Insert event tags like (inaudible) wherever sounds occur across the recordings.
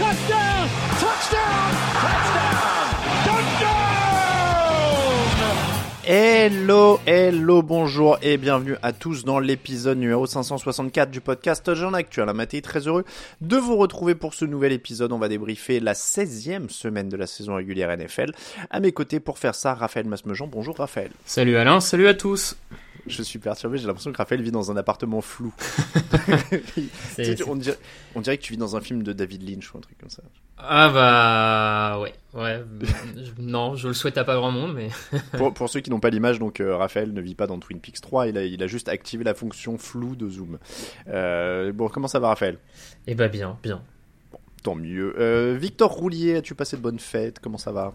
Touchdown. Touchdown. Touchdown. Touchdown. Hello, hello, bonjour et bienvenue à tous dans l'épisode numéro 564 du podcast Jean Actuel. La matinée très heureux de vous retrouver pour ce nouvel épisode. On va débriefer la 16e semaine de la saison régulière NFL. À mes côtés pour faire ça, Raphaël Masmejean. Bonjour Raphaël. Salut Alain, salut à tous. (laughs) Je suis perturbé, j'ai l'impression que Raphaël vit dans un appartement flou. (laughs) (laughs) On, dirait, on dirait que tu vis dans un film de David Lynch ou un truc comme ça. Ah bah ouais, ouais. Non, je le souhaite à pas grand monde, mais Pour, pour ceux qui n'ont pas l'image, donc euh, Raphaël ne vit pas dans Twin Peaks 3, il a, il a juste activé la fonction flou de zoom. Euh, bon, comment ça va Raphaël? Eh bah bien, bien. Tant mieux. Euh, Victor Roulier, as-tu passé de bonnes fêtes? Comment ça va?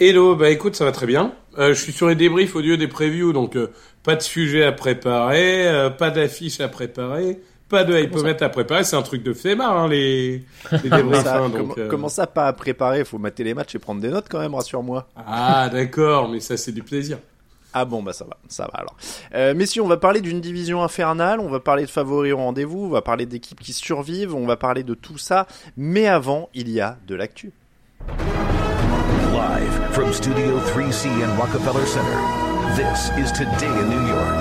Hello, bah écoute, ça va très bien. Euh, je suis sur les débriefs au lieu des previews, donc euh, pas de sujet à préparer, euh, pas d'affiche à préparer, pas de hypomètre à préparer. C'est un truc de flemmard, hein, les, les (laughs) débriefs. ça, hein, comment, donc, comment ça, pas à préparer? Faut mater les matchs et prendre des notes quand même, rassure-moi. Ah d'accord, mais ça c'est du plaisir. Ah bon, bah ça va, ça va alors. Euh, messieurs, on va parler d'une division infernale, on va parler de favoris au rendez-vous, on va parler d'équipes qui survivent, on va parler de tout ça. Mais avant, il y a de l'actu. Live from Studio 3C in Rockefeller Center, this is Today in New York.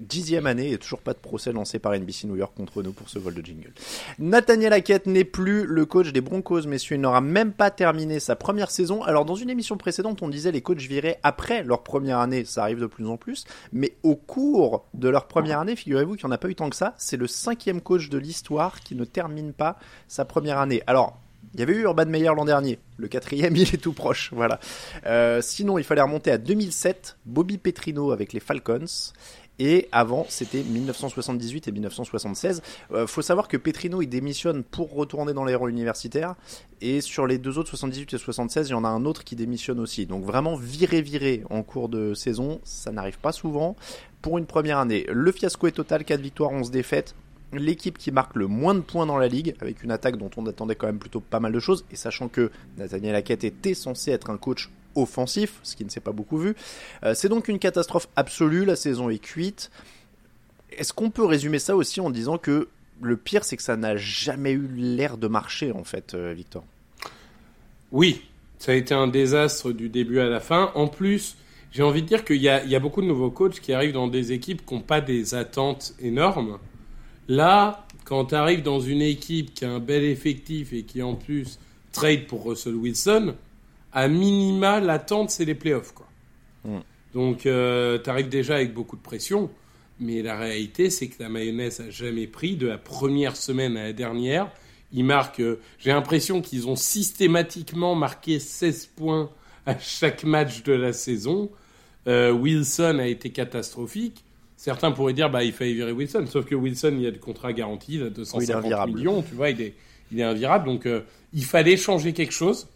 Dixième année et toujours pas de procès lancé par NBC New York contre nous pour ce vol de jingle. Nathaniel Hackett n'est plus le coach des Broncos, messieurs. Il n'aura même pas terminé sa première saison. Alors, dans une émission précédente, on disait les coachs viraient après leur première année. Ça arrive de plus en plus. Mais au cours de leur première année, figurez-vous qu'il n'y en a pas eu tant que ça. C'est le cinquième coach de l'histoire qui ne termine pas sa première année. Alors, il y avait eu Urban Meyer l'an dernier. Le quatrième, (laughs) il est tout proche. Voilà. Euh, sinon, il fallait remonter à 2007. Bobby Petrino avec les Falcons. Et avant, c'était 1978 et 1976. Euh, faut savoir que Petrino, il démissionne pour retourner dans les rangs universitaires. Et sur les deux autres, 78 et 76, il y en a un autre qui démissionne aussi. Donc vraiment, virer, virer en cours de saison, ça n'arrive pas souvent pour une première année. Le fiasco est total, 4 victoires, 11 défaites. L'équipe qui marque le moins de points dans la ligue, avec une attaque dont on attendait quand même plutôt pas mal de choses, et sachant que Nathaniel Hackett était censé être un coach offensif, ce qui ne s'est pas beaucoup vu. Euh, c'est donc une catastrophe absolue, la saison est cuite. Est-ce qu'on peut résumer ça aussi en disant que le pire, c'est que ça n'a jamais eu l'air de marcher, en fait, euh, Victor? Oui, ça a été un désastre du début à la fin. En plus, j'ai envie de dire qu'il y y a beaucoup de nouveaux coachs qui arrivent dans des équipes qui n'ont pas des attentes énormes. Là, quand tu arrives dans une équipe qui a un bel effectif et qui en plus trade pour Russell Wilson, à minima, l'attente, c'est les playoffs. Quoi. Mm. Donc, tu arrives déjà avec beaucoup de pression. Mais la réalité, c'est que la mayonnaise a jamais pris de la première semaine à la dernière. Ils marquent, euh, j'ai l'impression qu'ils ont systématiquement marqué 16 points à chaque match de la saison. Euh, Wilson a été catastrophique. Certains pourraient dire, bah, il fallait virer Wilson. Sauf que Wilson, il y a du contrat garanti, il a 250 invirable. millions, tu vois, il est, il est invirable. Donc, euh, il fallait changer quelque chose.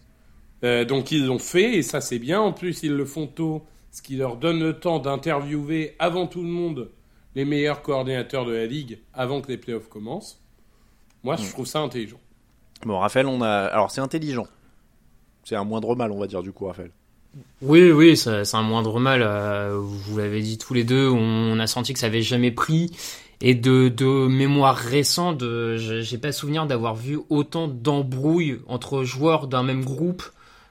Euh, donc ils l'ont fait et ça c'est bien. En plus ils le font tôt, ce qui leur donne le temps d'interviewer avant tout le monde les meilleurs coordinateurs de la ligue avant que les playoffs commencent. Moi je trouve ça intelligent. Bon, Raphaël, on a. Alors, c'est intelligent. C'est un moindre mal, on va dire, du coup, Raphaël. Oui, oui, c'est un moindre mal. euh, vous l'avez dit tous les deux, on a senti que ça avait jamais pris. Et de, mémoire récente, j'ai pas souvenir d'avoir vu autant d'embrouilles entre joueurs d'un même groupe.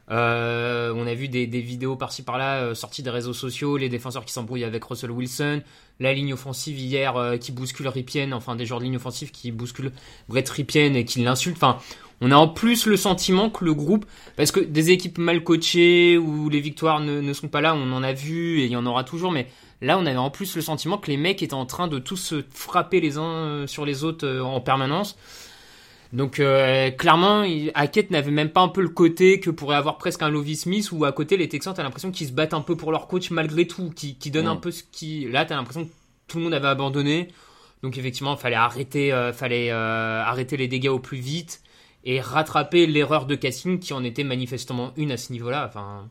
Euh, on a vu des, vidéos par-ci par-là euh, sorties des réseaux sociaux, les défenseurs qui s'embrouillent avec Russell Wilson, la ligne offensive hier qui bouscule Ripien, enfin des joueurs de ligne offensive qui bousculent Brett Ripien et qui l'insultent. On a en plus le sentiment que le groupe, parce que des équipes mal coachées où les victoires ne, ne sont pas là, on en a vu et il y en aura toujours, mais là on avait en plus le sentiment que les mecs étaient en train de tous se frapper les uns euh, sur les autres euh, en permanence. Donc euh, clairement, Hackett n'avait même pas un peu le côté que pourrait avoir presque un Lovie Smith où à côté les Texans t'as l'impression qu'ils se battent un peu pour leur coach malgré tout, qui, Ouais. un peu ce qui. Là t'as l'impression que tout le monde avait abandonné. Donc effectivement, il fallait arrêter, euh, fallait euh, arrêter les dégâts au plus vite et rattraper l'erreur de casting qui en était manifestement une à ce niveau-là. Enfin,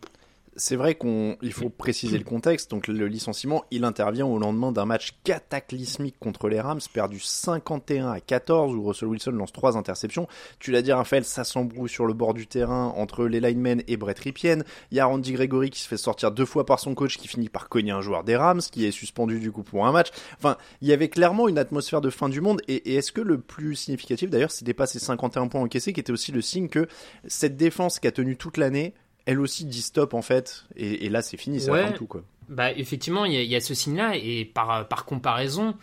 C'est vrai qu'on, il faut préciser le contexte. Donc, le licenciement, il intervient au lendemain d'un match cataclysmique contre les Rams, perdu 51 à 14, où Russell Wilson lance trois interceptions. Tu l'as dit, Raphaël, ça s'embrouille sur le bord du terrain entre les linemen et Brett Ripien. Il y a Randy Gregory qui se fait sortir deux fois par son coach, qui finit par cogner un joueur des Rams, qui est suspendu du coup pour un match. Enfin, il y avait clairement une atmosphère de fin du monde. Et, et est-ce que le plus significatif, d'ailleurs, c'était pas ces 51 points encaissés, qui était aussi le signe que cette défense qui a tenu toute l'année, elle aussi dit stop en fait, et, et là c'est fini, c'est Ouais. tout quoi. bah effectivement, il y, a- il y a ce signe-là et par par comparaison,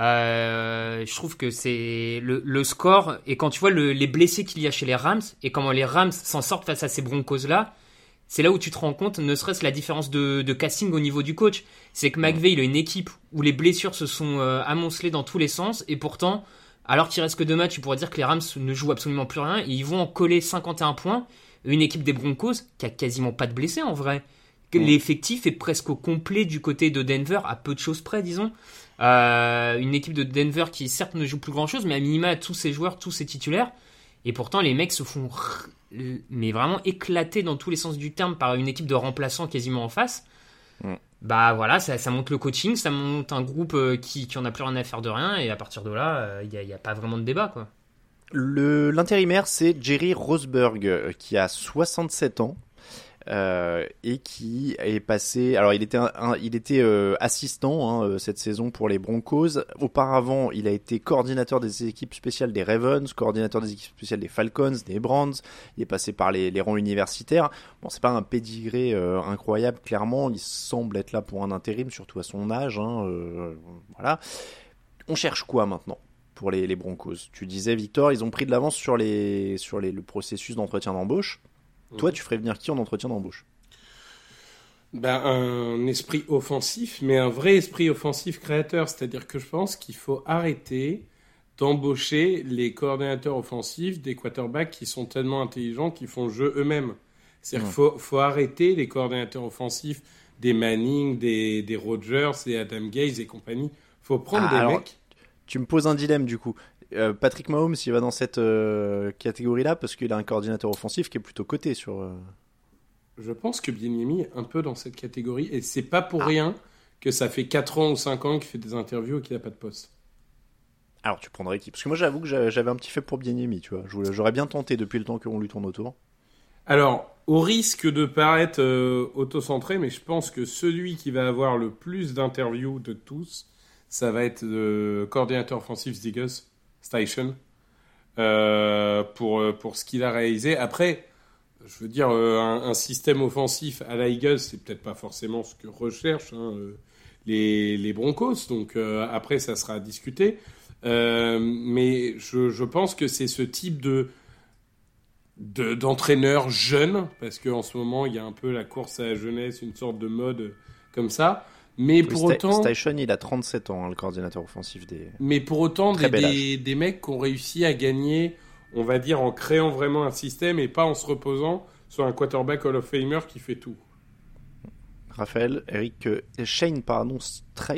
euh, je trouve que c'est le, le score et quand tu vois le- les blessés qu'il y a chez les Rams et comment les Rams s'en sortent face à ces Broncos-là. C'est là où tu te rends compte, ne serait-ce la différence de, de casting au niveau du coach. C'est que McVay, il a une équipe où les blessures se sont euh, amoncelées dans tous les sens, et pourtant, alors qu'il reste que deux matchs, tu pourrais dire que les Rams ne jouent absolument plus rien, et ils vont en coller 51 points. Une équipe des Broncos qui a quasiment pas de blessés en vrai. Que L'effectif est presque au complet du côté de Denver, à peu de choses près, disons. Euh, une équipe de Denver qui certes ne joue plus grand chose, mais à minima tous ses joueurs, tous ses titulaires. Et pourtant, les mecs se font mais vraiment éclater dans tous les sens du terme par une équipe de remplaçants quasiment en face. Mm. Bah voilà, ça, ça monte le coaching, ça monte un groupe euh, qui, qui en a plus rien à faire de rien, et à partir de là, il n'y a, a pas vraiment de débat, quoi. L'intérimaire c'est Jerry Rosberg euh, qui a 67 ans. euh, et qui est passé. Alors, il était, il était euh, assistant hein, cette saison pour les Broncos. Auparavant, il a été coordinateur des équipes spéciales des Ravens, coordinateur des équipes spéciales des Falcons, des Browns. Il est passé par les, rangs universitaires. Bon, c'est pas un pédigré incroyable, clairement. Il semble être là pour un intérim, surtout à son âge. hein, voilà. On cherche quoi maintenant? Pour les, les Broncos Tu disais, Victor, ils ont pris de l'avance sur, les, sur les, le processus d'entretien d'embauche. Toi, tu ferais venir qui en entretien d'embauche? Ben, un esprit offensif, mais un vrai esprit offensif créateur. C'est-à-dire que je pense qu'il faut arrêter d'embaucher les coordinateurs offensifs des quarterbacks qui sont tellement intelligents qu'ils font le jeu eux-mêmes. C'est-à-dire qu'il faut, faut arrêter les coordinateurs offensifs des Manning, des, des Rodgers, des Adam Gaze et compagnie. faut prendre Ah, des alors, mecs. Tu me poses un dilemme du coup. Euh, Patrick Mahomes, il va dans cette euh, catégorie-là parce qu'il a un coordinateur offensif qui est plutôt coté sur. euh, Je pense que Bieniemy est un peu dans cette catégorie et c'est pas pour Ah. rien que ça fait 4 ans ou 5 ans qu'il fait des interviews et qu'il n'a pas de poste. Alors, tu prendrais qui? Parce que moi, j'avoue que j'a- j'avais un petit fait pour Bieniemy, tu vois. J'aurais bien tenté depuis le temps qu'on lui tourne autour. Alors, au risque de paraître autocentré, mais je pense que celui qui va avoir le plus d'interviews de tous, ça va être le coordinateur offensif Zigus Station euh, pour, euh, pour ce qu'il a réalisé. Après, je veux dire, euh, un, système offensif à la Eagles, c'est peut-être pas forcément ce que recherchent hein, euh, les, les Broncos, donc euh, après, ça sera à discuter. Euh, mais je, je pense que c'est ce type de de- d'entraîneurs jeunes, parce qu'en ce moment, il y a un peu la course à la jeunesse, une sorte de mode comme ça. Mais Oui, pour autant, Station, il a 37 ans, hein, le coordinateur offensif des. mais pour autant, des, des, des mecs qui ont réussi à gagner, on va dire, en créant vraiment un système et pas en se reposant sur un quarterback Hall of Famer qui fait tout. Raphaël, Eric, euh, Shane, pardon,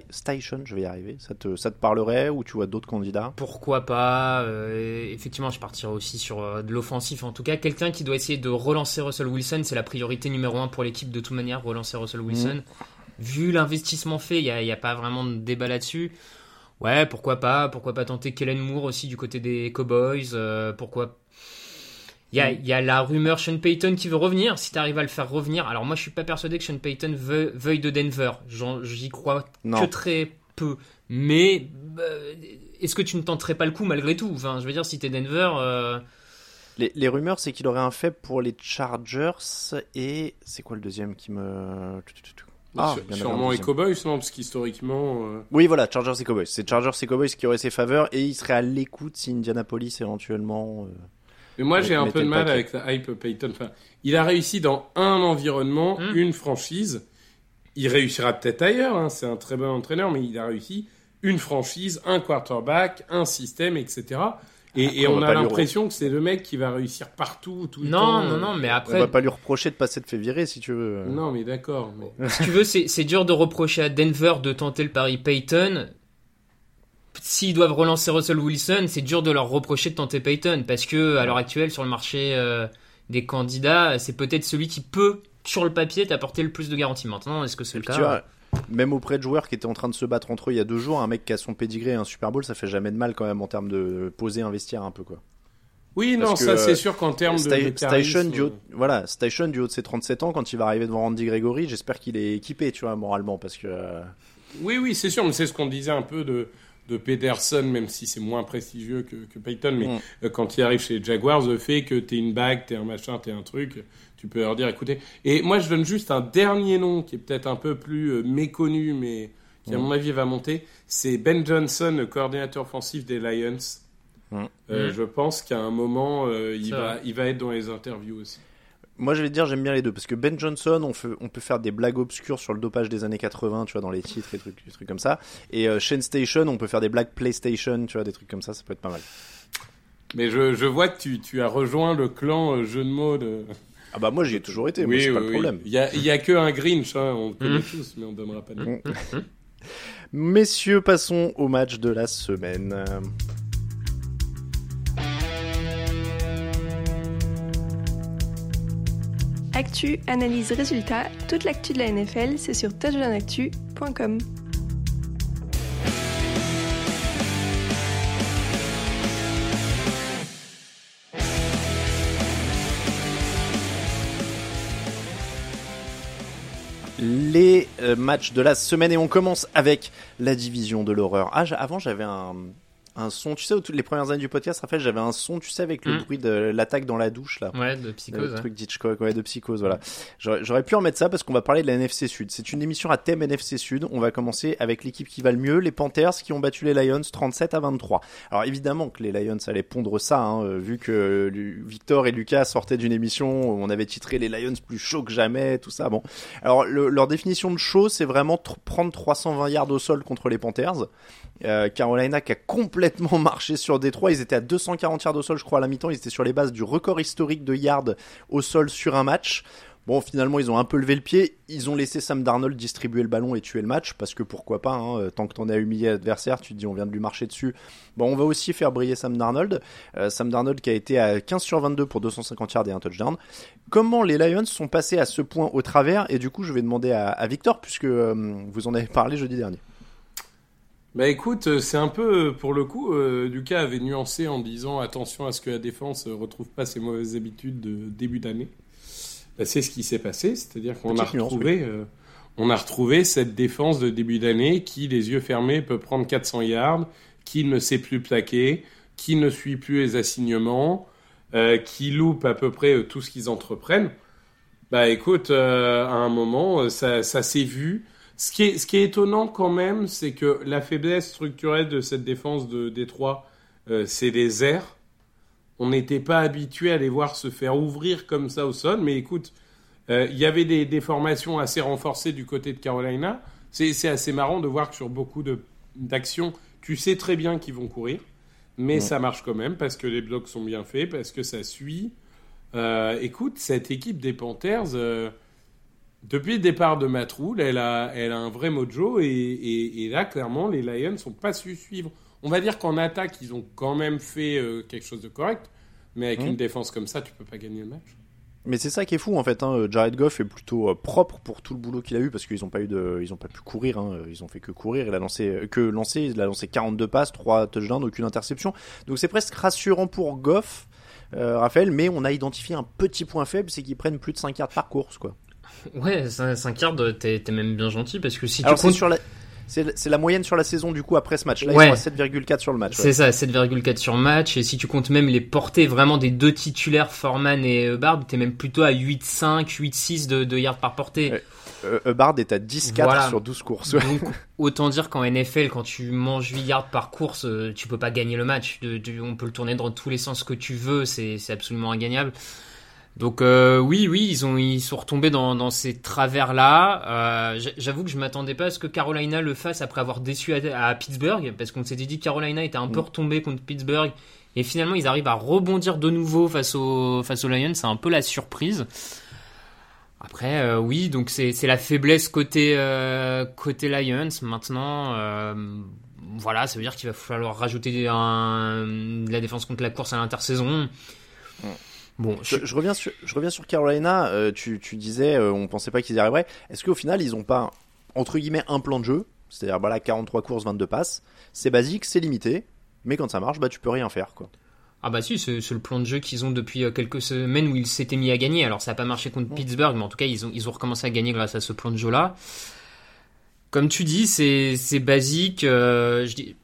Station, je vais y arriver. Ça te, ça te parlerait ou tu vois d'autres candidats? Pourquoi pas euh, Effectivement, je partirais aussi sur euh, de l'offensif. En tout cas, quelqu'un qui doit essayer de relancer Russell Wilson, c'est la priorité numéro un pour l'équipe de toute manière, relancer Russell Wilson. Vu l'investissement fait, il n'y a, y a pas vraiment de débat là-dessus. Ouais, pourquoi pas Pourquoi pas tenter Kellen Moore aussi du côté des Cowboys euh, Pourquoi il y, a, il y a la rumeur Sean Payton qui veut revenir. Si tu arrives à le faire revenir, alors moi je suis pas persuadé que Sean Payton veuille, veuille de Denver. J'y crois Non. que très peu. Mais euh, est-ce que tu ne tenterais pas le coup malgré tout? Enfin, je veux dire, si t'es Denver, euh, les, les rumeurs, c'est qu'il aurait un fait pour les Chargers et. C'est quoi le deuxième qui me. Ah, Sur- sûrement deuxième. Cowboys, non Parce qu'historiquement. euh, Oui, voilà, Chargers et Cowboys. C'est Chargers et Cowboys qui auraient ses faveurs et il serait à l'écoute si Indianapolis éventuellement. euh, Mais moi, j'ai un peu de mal paquet. avec la hype Payton. Enfin, il a réussi dans un environnement, Mm. une franchise. Il réussira peut-être ailleurs. hein, C'est un très bon entraîneur, mais il a réussi une franchise, un quarterback, un système, etc. Et, et on on, a l'impression que c'est le mec qui va réussir partout, tout le non, temps. non, non, mais On après, va pas lui reprocher de passer de fait virer si tu veux. Non, mais d'accord. mais- (laughs) si tu veux, c'est dur de reprocher à Denver de tenter le pari Payton. S'ils doivent relancer Russell Wilson, c'est dur de leur reprocher de tenter Payton parce que à l'heure actuelle sur le marché euh, des candidats, c'est peut-être celui qui peut sur le papier t'apporter le plus de garanties. Maintenant, est-ce que c'est le Tu cas vois, même auprès de joueurs qui étaient en train de se battre entre eux il y a deux jours, un mec qui a son pédigré et un Super Bowl, ça fait jamais de mal quand même en termes de poser un vestiaire un peu quoi. Oui, Parce non, ça euh, c'est sûr qu'en termes de, Sta- de Station du haut, voilà, Station du haut de ses 37 ans, quand il va arriver devant Randy Gregory, j'espère qu'il est équipé, tu vois, moralement, parce que euh, Oui, oui, c'est sûr, mais c'est ce qu'on disait un peu de, de Peterson, même si c'est moins prestigieux que, que Payton, mais Mm. euh, quand il arrive chez les Jaguars, le fait que t'es une bague, t'es un machin, t'es un truc, tu peux leur dire, écoutez. Et moi, je donne juste un dernier nom qui est peut-être un peu plus euh, méconnu, mais qui, à Mm. mon avis, va monter. C'est Ben Johnson, le coordinateur offensif des Lions. Mm. Euh. Je pense qu'à un moment, euh, il, va, vrai. il va être dans les interviews aussi. Moi je vais te dire, j'aime bien les deux, parce que Ben Johnson, on, fait, on peut faire des blagues obscures sur le dopage des années 80, tu vois, dans les titres et trucs, des trucs comme ça, et euh, Shane Station, on peut faire des blagues PlayStation, tu vois, des trucs comme ça, ça peut être pas mal. Mais je, je vois que tu, tu as rejoint le clan euh, jeu de mots de... (laughs) Ah bah moi j'y ai toujours été, moi c'est pas le problème. Il y a, y a que un Grinch, hein, on le connaît Mm. tous, mais on donnera pas de nom. (laughs) Messieurs, passons au match de la semaine. Actu, analyse, résultat, toute l'actu de la NFL, c'est sur touchdownactu.com. les euh, matchs de la semaine et on commence avec la division de l'horreur. Ah, avant j'avais un, un son, tu sais, toutes les premières années du podcast, Raphaël, j'avais un son, tu sais, avec le Mm. bruit de l'attaque dans la douche là. Ouais, de Le psychose. hein. truc d'Hitchcock, ouais, de psychose, voilà. J'aurais pu en mettre ça parce qu'on va parler de la NFC Sud. C'est une émission à thème NFC Sud. On va commencer avec l'équipe qui va le mieux, les Panthers, qui ont battu les Lions 37 à 23. Alors évidemment que les Lions allaient pondre ça, hein, euh, vu que euh, Victor et Lucas sortaient d'une émission où on avait titré les Lions plus chauds que jamais, tout ça. Bon, alors le- leur définition de chaud, c'est vraiment prendre 320 yards au sol contre les Panthers. Euh, Carolina qui a complètement (laughs) marché sur Détroit. Ils étaient à 240 yards au sol, je crois, à la mi-temps. Ils étaient sur les bases du record historique de yards au sol sur un match. Bon, finalement, ils ont un peu levé le pied. Ils ont laissé Sam Darnold distribuer le ballon et tuer le match, parce que pourquoi pas, hein, euh, tant que t'en as humilié l'adversaire, tu te dis on vient de lui marcher dessus. Bon, on va aussi faire briller Sam Darnold. Euh, Sam Darnold qui a été à 15 sur 22 pour 250 yards et un touchdown. Comment les Lions sont passés à ce point au travers? Et du coup, je vais demander à, Victor, puisque vous en avez parlé jeudi dernier. Bah écoute, euh, c'est un peu, euh, pour le coup, euh, Lucas avait nuancé en disant attention à ce que la défense ne retrouve pas ses mauvaises habitudes de début d'année. Bah, c'est ce qui s'est passé, c'est-à-dire qu'on a nuance, retrouvé, euh, on a retrouvé cette défense de début d'année qui, les yeux fermés, peut prendre 400 yards, qui ne sait plus plaquer, qui ne suit plus les assignements, euh, qui loupe à peu près tout ce qu'ils entreprennent. Bah écoute, à un moment, ça, ça s'est vu. Ce qui, est, ce qui est étonnant quand même, c'est que la faiblesse structurelle de cette défense de Détroit, euh, c'est les airs. On n'était pas habitué à les voir se faire ouvrir comme ça au sol, mais écoute, euh, il y avait des, des formations assez renforcées du côté de Carolina. C'est assez marrant de voir que sur beaucoup d'actions, tu sais très bien qu'ils vont courir, mais Ouais. ça marche quand même parce que les blocs sont bien faits, parce que ça suit. Euh, écoute, cette équipe des Panthers, depuis le départ de Matt Rule, elle a, elle a un vrai mojo et, et, et là, clairement, les Lions n'ont pas su suivre. On va dire qu'en attaque, ils ont quand même fait euh, quelque chose de correct, mais avec Mhm. une défense comme ça, tu peux pas gagner le match. Mais c'est ça qui est fou en fait. Hein. Jared Goff est plutôt euh, propre pour tout le boulot qu'il a eu parce qu'ils ont pas eu de, ils ont pas pu courir. Hein. Ils ont fait que courir. Il a lancé euh, que lancé. Il a lancé 42 passes, 3 touchdowns, aucune interception. Donc c'est presque rassurant pour Goff, euh, Raphaël. Mais on a identifié un petit point faible, c'est qu'ils prennent plus de 5 yards par course quoi. Ouais, 5 yards, t'es t'es même bien gentil parce que si Alors tu c'est comptes. sur la, c'est la moyenne sur la saison du coup après ce match. Là Ouais. ils sont à 7,4 sur le match. ouais. C'est ça, 7,4 sur match. Et si tu comptes même les portées vraiment des deux titulaires, Foreman et Hubbard, t'es même plutôt à 8,5, 8,6 de, de yards par portée. Ouais. Euh, Hubbard est à 10-4 Voilà. sur 12 courses. Donc, (laughs) autant dire qu'en NFL, quand tu manges 8 yards par course, euh, tu peux pas gagner le match. On peut le tourner dans tous les sens que tu veux, c'est c'est absolument ingagnable. Donc euh, oui, oui, ils ont ils sont retombés dans, dans ces travers-là. Euh, j'a- J'avoue que je m'attendais pas à ce que Carolina le fasse après avoir déçu à, à Pittsburgh, parce qu'on s'était dit que Carolina était un peu Mm. retombé contre Pittsburgh, et finalement ils arrivent à rebondir de nouveau face aux face aux Lions. C'est un peu la surprise. Après, euh, oui, donc c'est c'est la faiblesse côté euh, côté Lions. Maintenant, euh, voilà, ça veut dire qu'il va falloir rajouter un, de la défense contre la course à l'intersaison. Bon, je, reviens sur, je reviens sur Carolina. euh, tu, tu disais, euh, on pensait pas qu'ils y arriveraient. Est-ce qu'au final, ils ont pas, entre guillemets, un plan de jeu? C'est-à-dire, voilà, 43 courses, 22 passes. C'est basique, c'est limité. Mais quand ça marche, bah, tu peux rien faire, quoi. ah bah si, c'est le plan de jeu qu'ils ont depuis euh, quelques semaines où ils s'étaient mis à gagner. Alors ça n'a pas marché contre Pittsburgh, mais en tout cas ils ont ils ont recommencé à gagner grâce à ce plan de jeu là. Comme tu dis, c'est c'est basique. euh, je dis,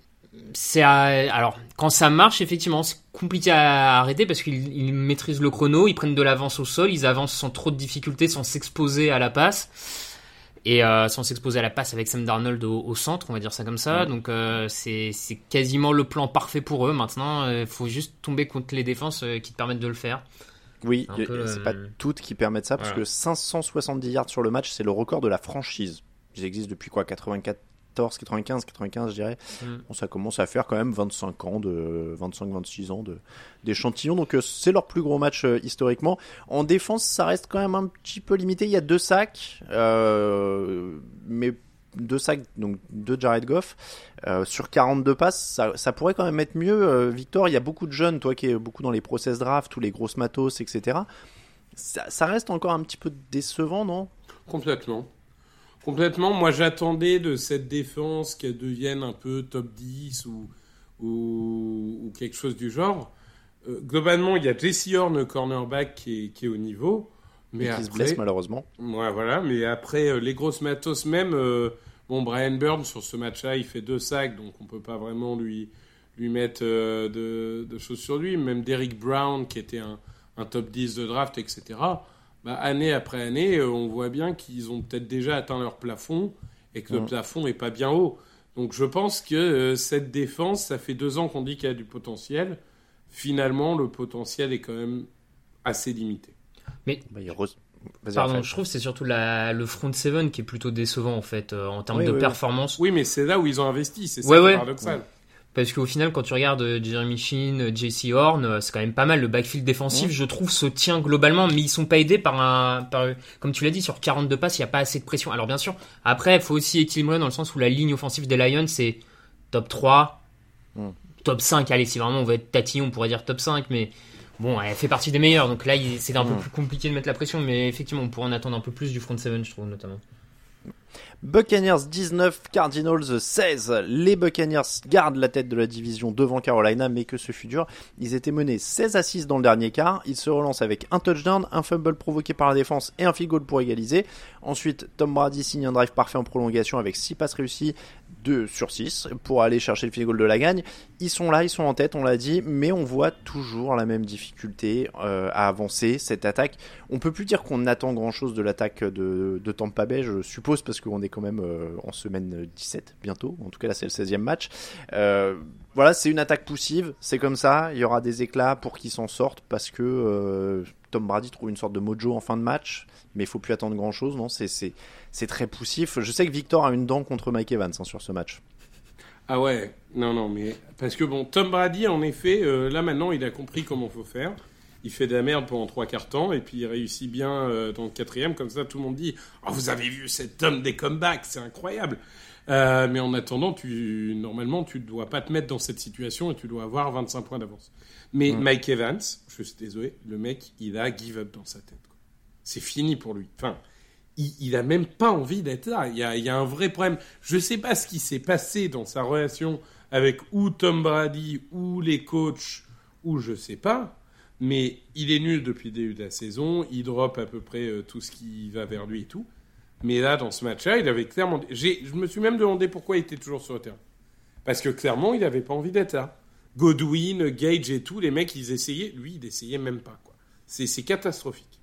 c'est alors quand ça marche effectivement c'est compliqué à arrêter parce qu'ils ils maîtrisent le chrono, ils prennent de l'avance au sol, ils avancent sans trop de difficultés, sans s'exposer à la passe et euh, sans s'exposer à la passe avec Sam Darnold au, au centre, on va dire ça comme ça. Donc euh, c'est quasiment le plan parfait pour eux. Maintenant, il faut juste tomber contre les défenses euh, qui te permettent de le faire. Oui, c'est euh, pas toutes qui permettent ça, parce que 570 yards sur le match, c'est le record de la franchise. Ils existent depuis quoi 94, 95, 95, je dirais. Mm. Bon, ça commence à faire quand même 25 ans, de 25-26 ans de d'échantillon. Donc euh, c'est leur plus gros match euh, historiquement. En défense, ça reste quand même un petit peu limité. Il y a deux sacs, euh, mais deux sacs, donc deux Jared Goff. Euh, sur 42 passes, ça, ça pourrait quand même être mieux. Euh, Victor, il y a beaucoup de jeunes, toi qui es beaucoup dans les process draft, tous les grosses matos, etc. Ça, ça reste encore un petit peu décevant, non? Complètement. Complètement. Moi, j'attendais de cette défense qu'elle devienne un peu top 10 ou, ou, ou quelque chose du genre. Euh, globalement, il y a Jesse Horn, le cornerback, qui est, qui est au niveau. Mais Et qui après, se blesse malheureusement. Ouais, voilà. Mais après, euh, les grosses matos, même, euh, bon, Brian Byrne, sur ce match-là, il fait deux sacs, donc on peut pas vraiment lui, lui mettre de, de choses sur lui. Même Derrick Brown, qui était un, un top 10 de draft, etc. Bah, année après année, euh, on voit bien qu'ils ont peut-être déjà atteint leur plafond et que le Ouais. plafond est pas bien haut. Donc je pense que euh, cette défense, ça fait deux ans qu'on dit qu'il y a du potentiel. Finalement, le potentiel est quand même assez limité. Bah, il re- Vas-y, Pardon, je trouve que c'est surtout la, le front seven qui est plutôt décevant en fait euh, en termes Oui, de oui, performance. Oui, mais c'est là où ils ont investi, c'est Ouais, ouais. paradoxal. Parce qu'au final, quand tu regardes euh, Jeremy Sheen, euh, JC Horn, euh, c'est quand même pas mal. Le backfield défensif, je trouve, se tient globalement, mais ils sont pas aidés par un, par, comme tu l'as dit, sur 42 passes, il y a pas assez de pression. Alors bien sûr, après, il faut aussi équilibrer dans le sens où la ligne offensive des Lions, c'est top 3, Mm. top 5. Allez, si vraiment on veut être tatillon, on pourrait dire top 5, mais bon, elle fait partie des meilleurs. Donc là, c'est un peu plus compliqué de mettre la pression, mais effectivement, on pourrait en attendre un peu plus du front 7, je trouve, notamment. Buccaneers 19, Cardinals 16. Les Buccaneers gardent la tête de la division devant Carolina, mais que ce fut dur. Ils étaient menés 16 à 6 dans le dernier quart. Ils se relancent avec un touchdown, un fumble provoqué par la défense et un field goal pour égaliser. Ensuite, Tom Brady signe un drive parfait en prolongation avec 6 passes réussies, 2 sur 6 pour aller chercher le field goal de la gagne. Ils sont là, ils sont en tête, on l'a dit, mais on voit toujours la même difficulté euh, à avancer. Cette attaque, on peut plus dire qu'on attend grand chose de l'attaque de, Tampa Bay, je suppose, parce qu'on est quand même euh, en semaine 17 bientôt. En tout cas, là, c'est le 16e match. Euh, voilà, c'est une attaque poussive, c'est comme ça. Il y aura des éclats pour qu'ils s'en sortent parce que euh, Tom Brady trouve une sorte de mojo en fin de match, mais il faut plus attendre grand chose, non? C'est très poussif. Je sais que Victor a une dent contre Mike Evans hein, sur ce match. Ah ouais, non, non, mais parce que bon, Tom Brady, en effet, là maintenant, il a compris comment faut faire. Il fait de la merde pendant trois quarts temps et puis il réussit bien euh, dans le quatrième. Comme ça, tout le monde dit oh, Vous avez vu cet homme des comebacks, c'est incroyable. Euh, mais en attendant, tu, normalement, tu ne dois pas te mettre dans cette situation et tu dois avoir 25 points d'avance. Mais Mike Evans, je suis désolé, le mec, il a give up dans sa tête. C'est fini pour lui. Enfin, il, il a même pas envie d'être là. Il y, a, il y a un vrai problème. Je sais pas ce qui s'est passé dans sa relation avec ou Tom Brady ou les coachs ou je sais pas. Mais il est nul depuis le début de la saison. Il drop à peu près euh, tout ce qui va vers lui et tout. Mais là, dans ce match-là, il avait clairement. j'ai- Je me suis même demandé pourquoi il était toujours sur le terrain. Parce que clairement, il n'avait pas envie d'être là. Godwin, Gage et tout, les mecs, ils essayaient. Lui, il essayait même pas. quoi. C'est catastrophique.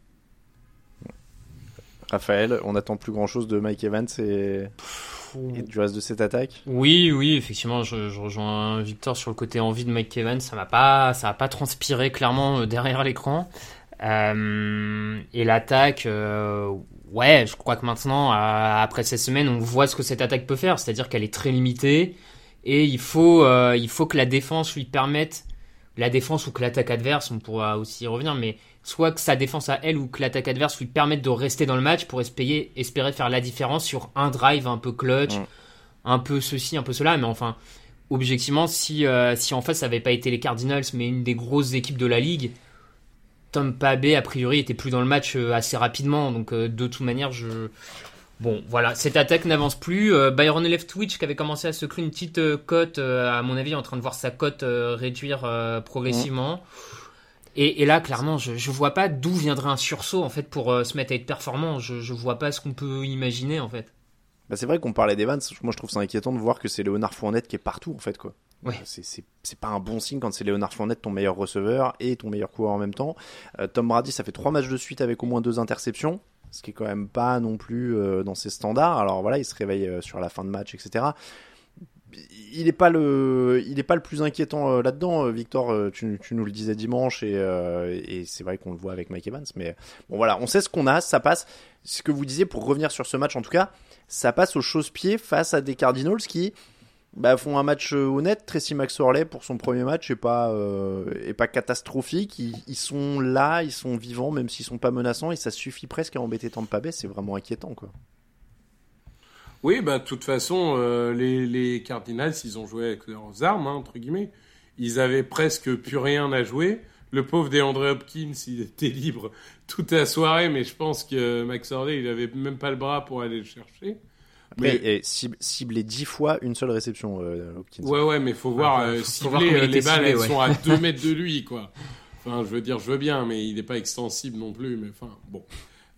Raphaël, on n'attend plus grand chose de Mike Evans et, et du reste de cette attaque. Oui, oui, effectivement, je, je rejoins Victor sur le côté envie de Mike Evans. Ça m'a pas, ça a pas transpiré clairement euh, derrière l'écran. Euh, et l'attaque, euh, ouais, je crois que maintenant, après ces semaines, on voit ce que cette attaque peut faire, c'est-à-dire qu'elle est très limitée et il faut, euh, il faut que la défense lui permette, la défense ou que l'attaque adverse, on pourra aussi y revenir, mais soit que sa défense à elle ou que l'attaque adverse lui permette de rester dans le match pour espérer, espérer faire la différence sur un drive un peu clutch, Mm. un peu ceci, un peu cela, mais enfin, objectivement, si, euh, si en fait ça n'avait pas été les Cardinals, mais une des grosses équipes de la ligue, Tom Bay, a priori, était plus dans le match euh, assez rapidement. Donc, euh, de toute manière, je. Bon, voilà, cette attaque n'avance plus. Euh, Byron Leftwich, qui avait commencé à se créer une petite euh, cote, euh, à mon avis, est en train de voir sa cote euh, réduire progressivement. Et, et là, clairement, je, je vois pas d'où viendrait un sursaut, en fait, pour se mettre à être performant. Je, je vois pas ce qu'on peut imaginer, en fait. Bah, c'est vrai qu'on parlait d'Evans. Moi, je trouve ça inquiétant de voir que c'est Léonard Fournette qui est partout, en fait, quoi. Ouais. C'est- pas un bon signe quand c'est Léonard Fournette, ton meilleur receveur et ton meilleur coureur en même temps. Tom Brady, ça fait trois matchs de suite avec au moins deux interceptions, ce qui est quand même pas non plus euh, dans ses standards. Alors voilà, il se réveille euh, sur la fin de match, etc. Il n'est pas le, il est pas le plus inquiétant euh, là-dedans. Victor, tu, nous le disais dimanche et, c'est vrai qu'on le voit avec Mike Evans. Mais bon voilà, on sait ce qu'on a, ça passe. Ce que vous disiez pour revenir sur ce match, en tout cas, ça passe au chausse-pied face à des Cardinals qui bah, font un match euh, honnête. Tracy McSorley pour son premier match est pas euh, pas catastrophique. Ils, sont là, ils sont vivants, même s'ils sont pas menaçants, et ça suffit presque à embêter Tampa Bay. C'est vraiment inquiétant, quoi. Oui, bah, de toute façon, euh, les, les Cardinals, ils ont joué avec leurs armes, hein, entre guillemets. Ils avaient presque plus rien à jouer. Le pauvre DeAndre Hopkins, il était libre toute la soirée, mais je pense que Max Orley, il avait même pas le bras pour aller le chercher. Après, Mais- et cib- ciblé dix fois une seule réception, euh, Hopkins. Ouais, ouais, mais faut voir, faut- euh, faut cibler, voir comment il euh, les balles, ciblé, elles ouais. sont à (laughs) 2 mètres de lui, quoi. Enfin, je veux dire, je veux bien, mais il n'est pas extensible non plus, mais enfin, bon.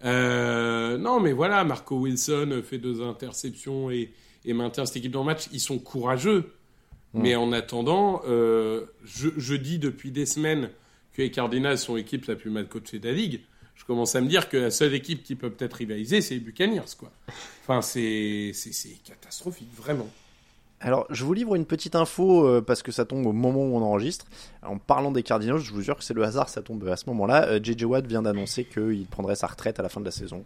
Euh, non, mais voilà, Marco Wilson fait deux interceptions et, et maintient cette équipe dans le match. Ils sont courageux. Mais en attendant, euh, je, je dis depuis des semaines que les Cardinals sont l'équipe la plus mal coachée de la ligue. Je commence à me dire que la seule équipe qui peut peut-être rivaliser, c'est les Buccaneers, quoi. Enfin, c'est catastrophique, vraiment. Alors, je vous livre une petite info euh, parce que ça tombe au moment où on enregistre. En parlant des Cardinals, je vous jure que c'est le hasard, ça tombe à ce moment-là. Euh, JJ Watt vient d'annoncer qu'il prendrait sa retraite à la fin de la saison.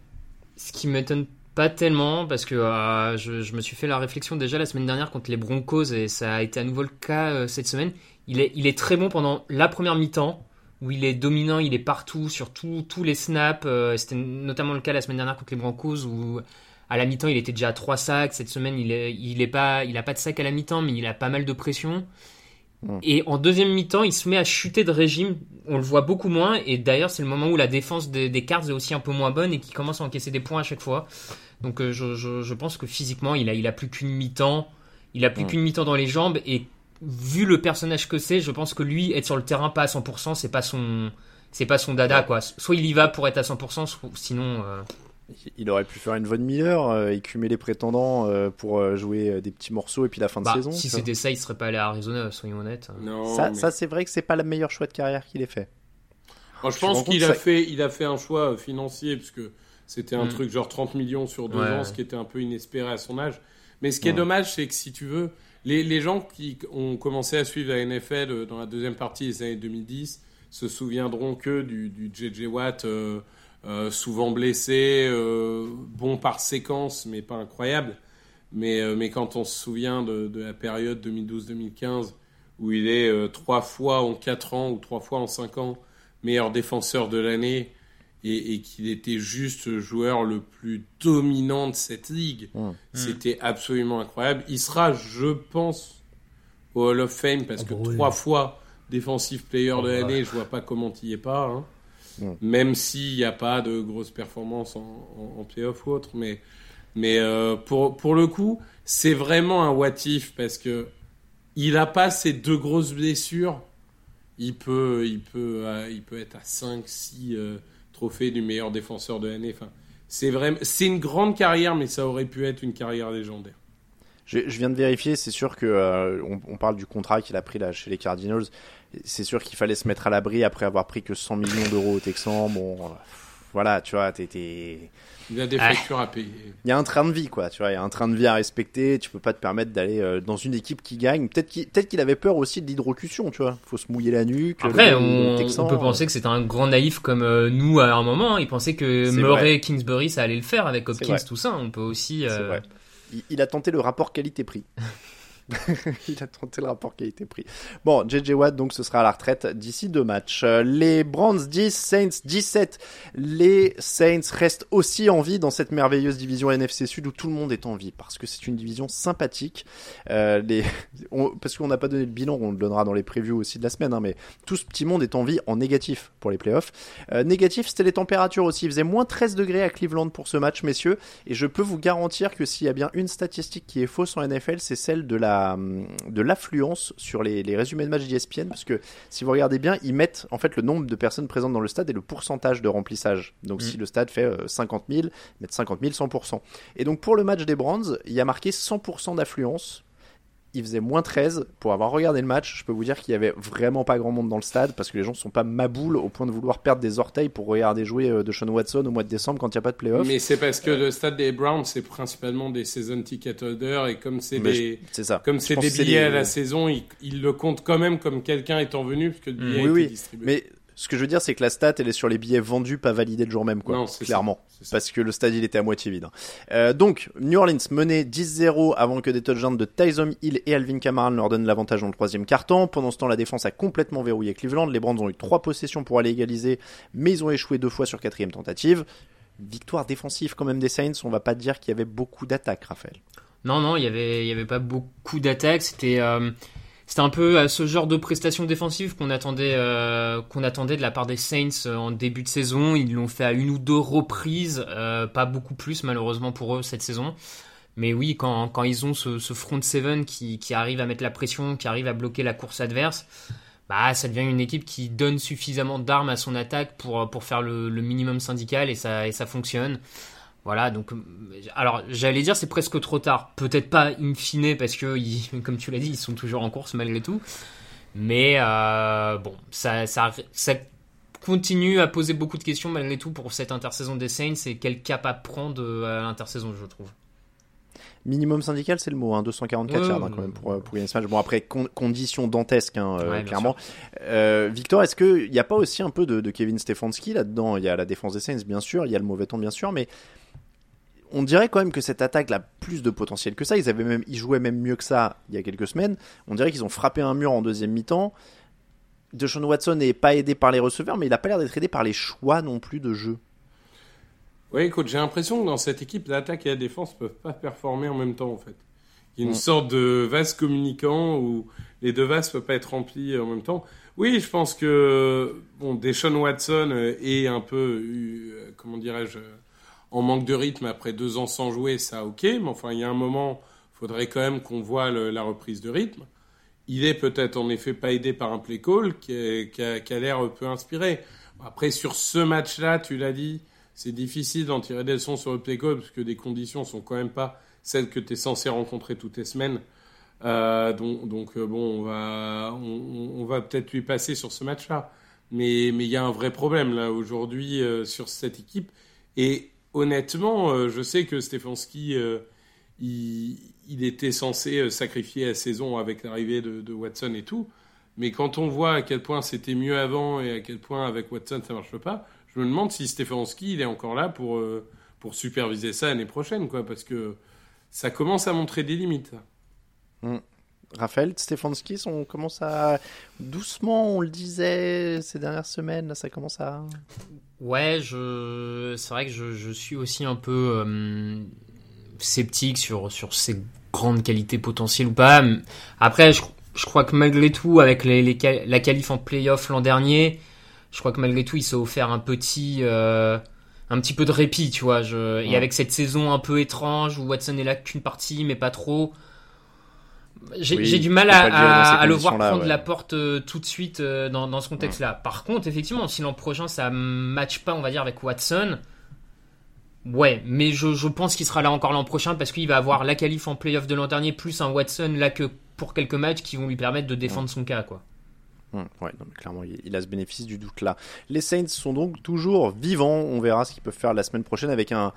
Ce qui m'étonne pas tellement parce que euh, je, je me suis fait la réflexion déjà la semaine dernière contre les Broncos et ça a été à nouveau le cas euh, cette semaine. Il est, il est très bon pendant la première mi-temps où il est dominant, il est partout sur tous les snaps. euh, C'était notamment le cas la semaine dernière contre les Broncos où à la mi-temps il était déjà à 3 sacs. Cette semaine il est, il est pas, il a pas de sac à la mi-temps mais il a pas mal de pression. Et en deuxième mi-temps, il se met à chuter de régime. On le voit beaucoup moins. Et d'ailleurs, c'est le moment où la défense des, des Cards est aussi un peu moins bonne et qui commence à encaisser des points à chaque fois. Donc euh, je, je, je pense que physiquement, il a, il a plus qu'une mi-temps. Il a plus qu'une mi-temps dans les jambes. Et vu le personnage que c'est, je pense que lui, être sur le terrain pas à 100%, c'est pas son, c'est pas son dada quoi. Soit il y va pour être à 100%, soit- sinon. euh, Il aurait pu faire une Von Miller, euh, écumer les prétendants euh, pour euh, jouer des petits morceaux et puis la fin de bah, saison. si c'était ça, il serait pas allé à Arizona, soyons honnêtes. Non, Ça, mais- ça c'est vrai que c'est pas le meilleur choix de carrière qu'il ait fait. Moi, je pense qu'il a ça- fait, il a fait un choix financier parce que c'était un Mm. truc genre 30 millions sur deux Ouais, ans, ce qui était un peu inespéré à son âge. Mais ce qui est dommage, c'est que si tu veux, les, gens qui ont commencé à suivre la NFL euh, dans la deuxième partie des années 2010 se souviendront que du, JJ Watt, euh, euh, souvent blessé, bon par séquence, mais pas incroyable. Mais, quand on se souvient de, la période 2012-2015, où il est trois fois en quatre ans ou trois fois en cinq ans meilleur défenseur de l'année et, qu'il était juste le joueur le plus dominant de cette ligue. Mmh. C'était absolument incroyable. Il sera, je pense, au Hall of Fame parce Ah que bah trois fois Defensive Player de ouais. l'année, je vois pas comment il y est pas. hein. Mmh. Même s'il n'y a pas de grosses performances en, en, en playoff ou autre. Mais, mais euh, pour, pour le coup, c'est vraiment un what if parce que il a pas ces deux grosses blessures. Il peut, il peut, euh, il peut être à 5, 6 euh, trophées du meilleur défenseur de l'année. C'est vraiment, c'est une grande carrière, mais ça aurait pu être une carrière légendaire. Je, viens de vérifier, c'est sûr que euh, on, parle du contrat qu'il a pris là chez les Cardinals. C'est sûr qu'il fallait se mettre à l'abri après avoir pris que 100 millions d'euros aux Texans. Bon, voilà, tu vois, t'es- t'es- Il a des Ah. factures à payer. il y a un train de vie, quoi. Tu vois, il y a un train de vie à respecter. Tu peux pas te permettre d'aller euh, dans une équipe qui gagne. Peut-être qu'il peut avait peur aussi de l'hydrocution, tu vois. Faut se mouiller la nuque. Après, le- on, le Texan, on peut penser que c'était un grand naïf comme euh, nous à un moment. Il pensait que C'est Murray vrai. et Kingsbury, ça allait le faire avec Hopkins, tout ça. On peut aussi. C'est euh, vrai. Il, il a tenté le rapport qualité-prix. (laughs) (laughs) il a tenté le rapport qualité-prix. Bon, JJ Watt, donc ce sera à la retraite d'ici deux matchs. Les Browns 10, Saints 17. Les Saints restent aussi en vie dans cette merveilleuse division NFC Sud où tout le monde est en vie parce que c'est une division sympathique. Euh, les... on- Parce qu'on n'a pas donné le bilan, on le donnera dans les previews aussi de la semaine, hein, mais tout ce petit monde est en vie en négatif pour les playoffs. Euh, négatif, c'était les températures aussi. Il faisait moins 13 degrés à Cleveland pour ce match, messieurs. Et je peux vous garantir que s'il y a bien une statistique qui est fausse en NFL, c'est celle de la de l'affluence sur les, les résumés de match d'ESPN, parce que si vous regardez bien, ils mettent en fait le nombre de personnes présentes dans le stade et le pourcentage de remplissage. Donc Mm. si le stade fait euh, 50 000, ils mettent 50 000, 100%. Et donc pour le match des Browns, il y a marqué 100% d'affluence. Il faisait moins 13. Pour avoir regardé le match, je peux vous dire qu'il y avait vraiment pas grand monde dans le stade parce que les gens sont pas maboules au point de vouloir perdre des orteils pour regarder jouer euh, de Sean Watson au mois de décembre quand il n'y a pas de playoff. Mais c'est parce que le stade des Browns, c'est principalement des season ticket holders et comme c'est des, ça. comme des billets des- à la saison, ils, ils le comptent quand même comme quelqu'un étant venu parce que le billet Oui, a oui. été distribué. Mais ce que je veux dire, c'est que la stat, elle est sur les billets vendus, pas validés le jour même, quoi. Non, c'est clairement. ça. Parce que le stade, il était à moitié vide. hein. Euh, donc, New Orleans menait 10-0 avant que des touchdowns de Tyson Hill et Alvin Kamara ne leur donnent l'avantage dans le troisième quart-temps. Pendant ce temps, la défense a complètement verrouillé Cleveland. Les Browns ont eu trois possessions pour aller égaliser, mais ils ont échoué deux fois sur quatrième tentative. Victoire défensive quand même des Saints. On va pas dire qu'il y avait beaucoup d'attaques, Raphaël. Non, non, il y avait, il y avait pas beaucoup d'attaques. C'était, euh, c'était un peu à ce genre de prestations défensives qu'on attendait, euh, qu'on attendait de la part des Saints euh, en début de saison. Ils l'ont fait à une ou deux reprises, euh, pas beaucoup plus malheureusement pour eux cette saison. Mais oui, quand, quand ils ont ce, front seven qui, qui arrive à mettre la pression, qui arrive à bloquer la course adverse, bah ça devient une équipe qui donne suffisamment d'armes à son attaque pour, pour faire le, le minimum syndical et ça, et ça fonctionne. Voilà, donc, euh, alors j'allais dire c'est presque trop tard. Peut-être pas in fine parce que, (laughs) ils- comme tu l'as dit, ils sont toujours en course malgré tout. Mais euh, bon, ça, ça, ça continue à poser beaucoup de questions malgré tout pour cette intersaison des Saints et quel cap à prendre euh, à l'intersaison, je trouve. Minimum syndical, c'est le mot, hein, 244 Ouais, yards hein, quand même pour, pour match. Bon, après, con- conditions dantesques, hein, euh, Ouais, clairement. Euh, Victor, est-ce qu'il n'y a pas aussi un peu de, de Kevin Stefanski là-dedans? Il y a la défense des Saints, bien sûr, il y a le mauvais temps, bien sûr, mais on dirait quand même que cette attaque a plus de potentiel que ça. Ils, avaient même, ils jouaient même mieux que ça il y a quelques semaines. On dirait qu'ils ont frappé un mur en deuxième mi-temps. Deshaun Watson n'est pas aidé par les receveurs, mais il n'a pas l'air d'être aidé par les choix non plus de jeu. Oui, écoute, j'ai l'impression que dans cette équipe, l'attaque et la défense peuvent pas performer en même temps, en fait. Il y a une sorte de vase communicant où les deux vases peuvent pas être remplis en même temps. Oui, je pense que bon, Deshaun Watson est un peu, eu, euh, comment dirais-je, en manque de rythme après deux ans sans jouer, ça ok, mais enfin, il y a un moment, faudrait quand même qu'on voit la reprise de rythme. Il est peut-être en effet pas aidé par un play call qui, est- qui a, l'air peu inspiré. Après, sur ce match-là, tu l'as dit, c'est difficile d'en tirer des leçons sur le play call parce que les conditions sont quand même pas celles que tu es censé rencontrer toutes les semaines. Euh, donc, euh, bon, on va, on, va peut-être lui passer sur ce match-là. Mais mais il y a un vrai problème là aujourd'hui euh, sur cette équipe. Et honnêtement, euh, je sais que Stefanski, euh, il, était censé euh, sacrifier la saison avec l'arrivée de, Watson et tout. Mais quand on voit à quel point c'était mieux avant et à quel point avec Watson ça marche pas, je me demande si Stefanski il est encore là pour, pour superviser ça l'année prochaine, quoi, parce que ça commence à montrer des limites. là. Raphaël, Stefanski, on commence à doucement, on le disait ces dernières semaines, ça commence à. Ouais, je, c'est vrai que je, je, suis aussi un peu euh, sceptique sur sur ses grandes qualités potentielles ou pas. Après, je, je crois que malgré tout, avec les, les la qualif en playoff l'an dernier, je crois que malgré tout, il s'est offert un petit euh, un petit peu de répit, tu vois. Je, Et avec cette saison un peu étrange où Watson est là qu'une partie, mais pas trop. J'ai du mal à, à, le voir prendre la porte euh, tout de suite euh, dans, dans, ce contexte-là. Par contre, effectivement, si l'an prochain ça match pas, on va dire, avec Watson, ouais, mais je, je pense qu'il sera là encore l'an prochain parce qu'il va avoir la qualif en playoff de l'an dernier plus un Watson là que pour quelques matchs qui vont lui permettre de défendre son cas, quoi. Ouais, non, mais clairement, il a ce bénéfice du doute là. Les Saints sont donc toujours vivants. On verra ce qu'ils peuvent faire la semaine prochaine avec un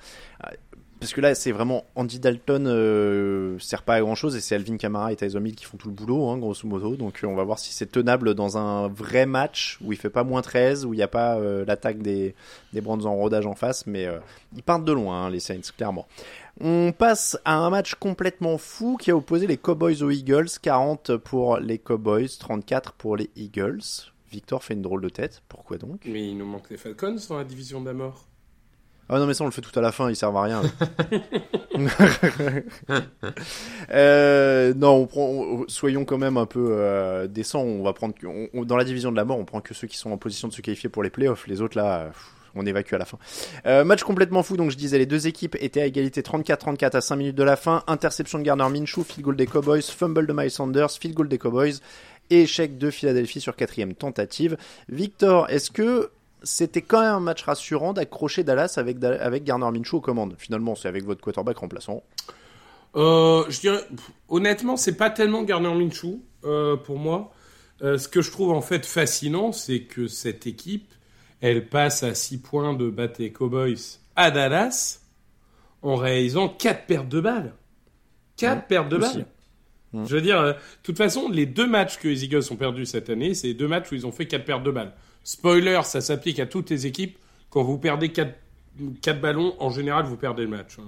parce que là, c'est vraiment Andy Dalton euh, sert pas à grand chose et c'est Alvin Kamara et Tyson Hill qui font tout le boulot, hein, grosso modo. Donc euh, on va voir si c'est tenable dans un vrai match où il fait pas moins 13, où il n'y a pas euh, l'attaque des, des Brands en rodage en face, mais ils partent de loin, hein, les Saints, clairement. On passe à un match complètement fou qui a opposé les Cowboys aux Eagles. 40 pour les Cowboys, 34 pour les Eagles. Victor fait une drôle de tête. Pourquoi donc? Mais il nous manque les Falcons dans la division de. Ah non mais ça on le fait tout à la fin, il sert à rien. (laughs) euh, non, on prend, soyons quand même un peu euh, décents. On va prendre on, dans la division de la mort, on prend que ceux qui sont en position de se qualifier pour les playoffs. Les autres là, on évacue à la fin. Euh, match complètement fou. Donc je disais, les deux équipes étaient à égalité 34-34 à 5 minutes de la fin. Interception de Garner Minshew, field goal des Cowboys, fumble de Miles Sanders, field goal des Cowboys. Et échec de Philadelphie sur quatrième tentative. Victor, est-ce que c'était quand même un match rassurant d'accrocher Dallas avec, avec Garner Minshew aux commandes. Finalement, c'est avec votre quarterback remplaçant. Euh, je dirais, honnêtement, c'est pas tellement Garner Minshew euh, pour moi. Euh, ce que je trouve en fait fascinant, c'est que cette équipe, elle passe à 6 points de battre les Cowboys à Dallas en réalisant 4 pertes de balles. 4 pertes de balles. Je veux dire, de toute façon, les deux matchs que les Eagles ont perdus cette année, c'est deux matchs où ils ont fait 4 pertes de balles. Spoiler, ça s'applique à toutes les équipes. Quand vous perdez 4, ballons, en général, vous perdez le match. Hein.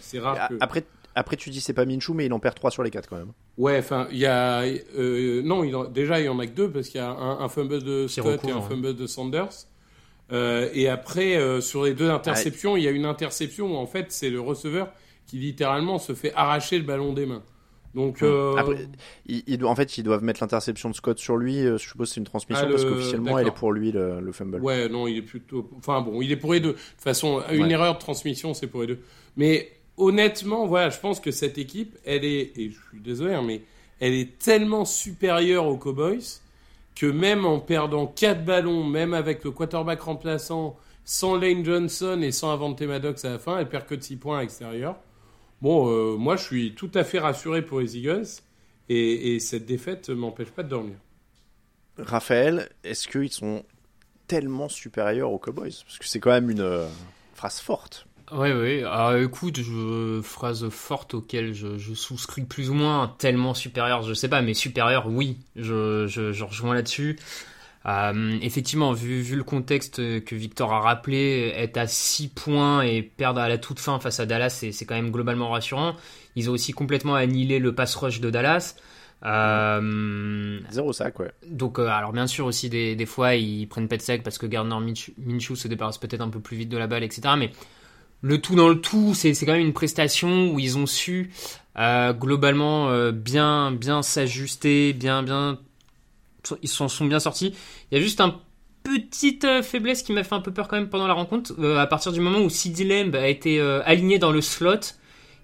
C'est rare. Que... Après, après, tu dis c'est pas Minshew, mais il en perd 3 sur les 4 quand même. Ouais, enfin, il y a. Euh, non, il déjà, il y en a que deux parce qu'il y a un, fumble de Scott et un fumble de Sanders. Euh, et après, euh, sur les deux interceptions, il y a une interception où en fait, c'est le receveur qui littéralement se fait arracher le ballon des mains. Donc, euh... Après, il, en fait, ils doivent mettre l'interception de Scott sur lui. Euh, je suppose c'est une transmission ah, parce qu'officiellement, elle est pour lui le, le, fumble. Ouais, non, il est plutôt. Enfin bon, il est pour les deux. De toute façon, une erreur de transmission, c'est pour les deux. Mais honnêtement, voilà, je pense que cette équipe, elle est, et je suis désolé, hein, mais elle est tellement supérieure aux Cowboys que même en perdant 4 ballons, même avec le quarterback remplaçant, sans Lane Johnson et sans Avante Maddox à la fin, elle perd que de 6 points à l'extérieur. Bon, euh, moi, je suis tout à fait rassuré pour les Eagles et, cette défaite m'empêche pas de dormir. Raphaël, est-ce qu'ils sont tellement supérieurs aux Cowboys? Parce que c'est quand même une euh, phrase forte. Oui, oui. Alors, écoute, phrase forte auquel je, souscris plus ou moins, tellement supérieur, je sais pas, mais supérieur, oui, je, je rejoins là-dessus. Euh, effectivement, vu, vu, le contexte que Victor a rappelé, être à 6 points et perdre à la toute fin face à Dallas, c'est quand même globalement rassurant. Ils ont aussi complètement annihilé le pass rush de Dallas. Euh, Zéro sac, ouais. Donc, euh, alors bien sûr aussi des, des, fois ils prennent pas de sac parce que Gardner Minshew se débarrasse peut-être un peu plus vite de la balle, etc. Mais le tout dans le tout, c'est quand même une prestation où ils ont su euh, globalement bien bien s'ajuster, bien bien ils s'en sont bien sortis. Il y a juste un petite euh, faiblesse qui m'a fait un peu peur quand même pendant la rencontre. Euh, à partir du moment où CD Lamb a été euh, aligné dans le slot,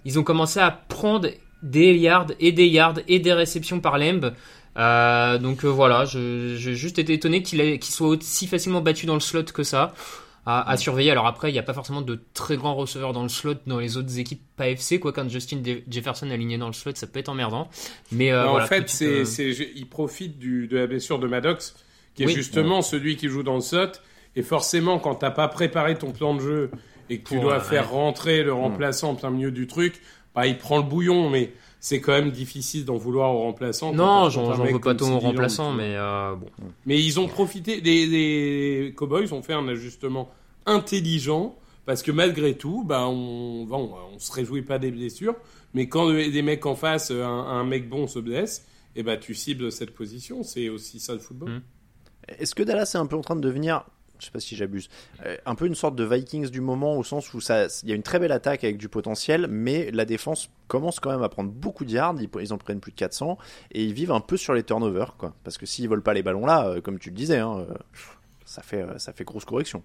ils ont commencé à prendre des yards et des yards et des réceptions par Lamb. donc voilà, j'ai juste été étonné qu'il soit aussi facilement battu dans le slot que ça à, surveiller. Alors après, il n'y a pas forcément de très grands receveurs dans le slot dans les autres équipes pas FC. Quoi, quand Justin Jefferson aligné dans le slot, ça peut être emmerdant. Mais euh, en fait, c'est, euh, il profite du, de la blessure de Maddox, qui est justement celui qui joue dans le slot. Et forcément, quand t'as pas préparé ton plan de jeu et que tu dois faire rentrer le remplaçant en plein milieu du truc, bah, il prend le bouillon, mais c'est quand même difficile d'en vouloir aux remplaçants. Non, j'en veux pas tant aux remplaçants, mais euh, bon. Mais ils ont profité, les, les Cowboys ont fait un ajustement intelligent, parce que malgré tout, bah, on, bon, on se réjouit pas des blessures, mais quand des mecs en face, un, un mec bon se blesse, et bah tu cibles cette position. C'est aussi ça le football. Mm. Est-ce que Dallas est un peu en train de devenir, je sais pas si j'abuse, euh, un peu une sorte de Vikings du moment au sens où ça, il y a une très belle attaque avec du potentiel, mais la défense commence quand même à prendre beaucoup de yards. Ils, ils en prennent plus de 400 et ils vivent un peu sur les turnovers, quoi. Parce que s'ils volent pas les ballons là, euh, comme tu le disais, hein, euh, ça fait, ça fait grosse correction.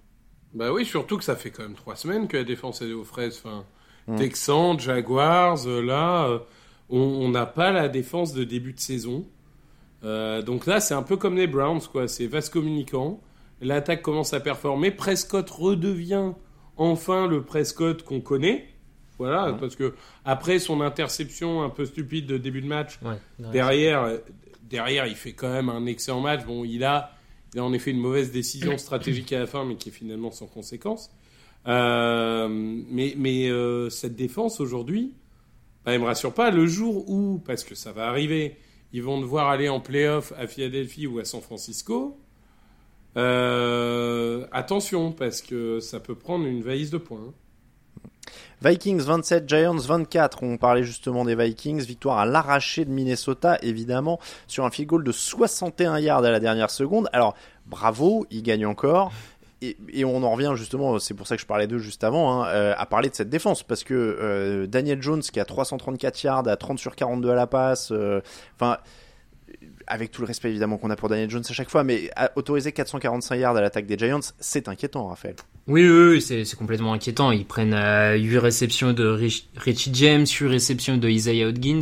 Bah oui, surtout que ça fait quand même trois semaines que la défense est aux fraises. Enfin, Mm. Texans, Jaguars, là, on on n'a pas la défense de début de saison. Euh, donc là, c'est un peu comme les Browns, quoi. C'est vaste communicant. L'attaque commence à performer. Prescott redevient enfin le Prescott qu'on connaît. Voilà, parce que après son interception un peu stupide de début de match, Ouais, derrière, euh, derrière, il fait quand même un excellent match. Bon, il a, il a en effet une mauvaise décision (coughs) stratégique à la fin, mais qui est finalement sans conséquence. Euh, mais mais euh, cette défense aujourd'hui, bah, elle me rassure pas. Le jour où, parce que ça va arriver, ils vont devoir aller en playoff à Philadelphie ou à San Francisco. Euh, attention, parce que ça peut prendre une valise de points. Vikings 27, Giants 24. On parlait justement des Vikings. Victoire à l'arraché de Minnesota, évidemment, sur un field goal de 61 yards à la dernière seconde. Alors, bravo, ils gagnent encore. Et, on en revient justement, c'est pour ça que je parlais d'eux juste avant, hein, euh, à parler de cette défense. Parce que euh, Daniel Jones, qui a 334 yards, à 30 sur 42 à la passe, enfin, avec tout le respect évidemment qu'on a pour Daniel Jones à chaque fois, mais autoriser 445 yards à l'attaque des Giants, c'est inquiétant, Raphaël. Oui, oui, c'est complètement inquiétant. Ils prennent euh, 8 réceptions de Rich- Richie James, 8 réceptions de Isaiah Hodgins.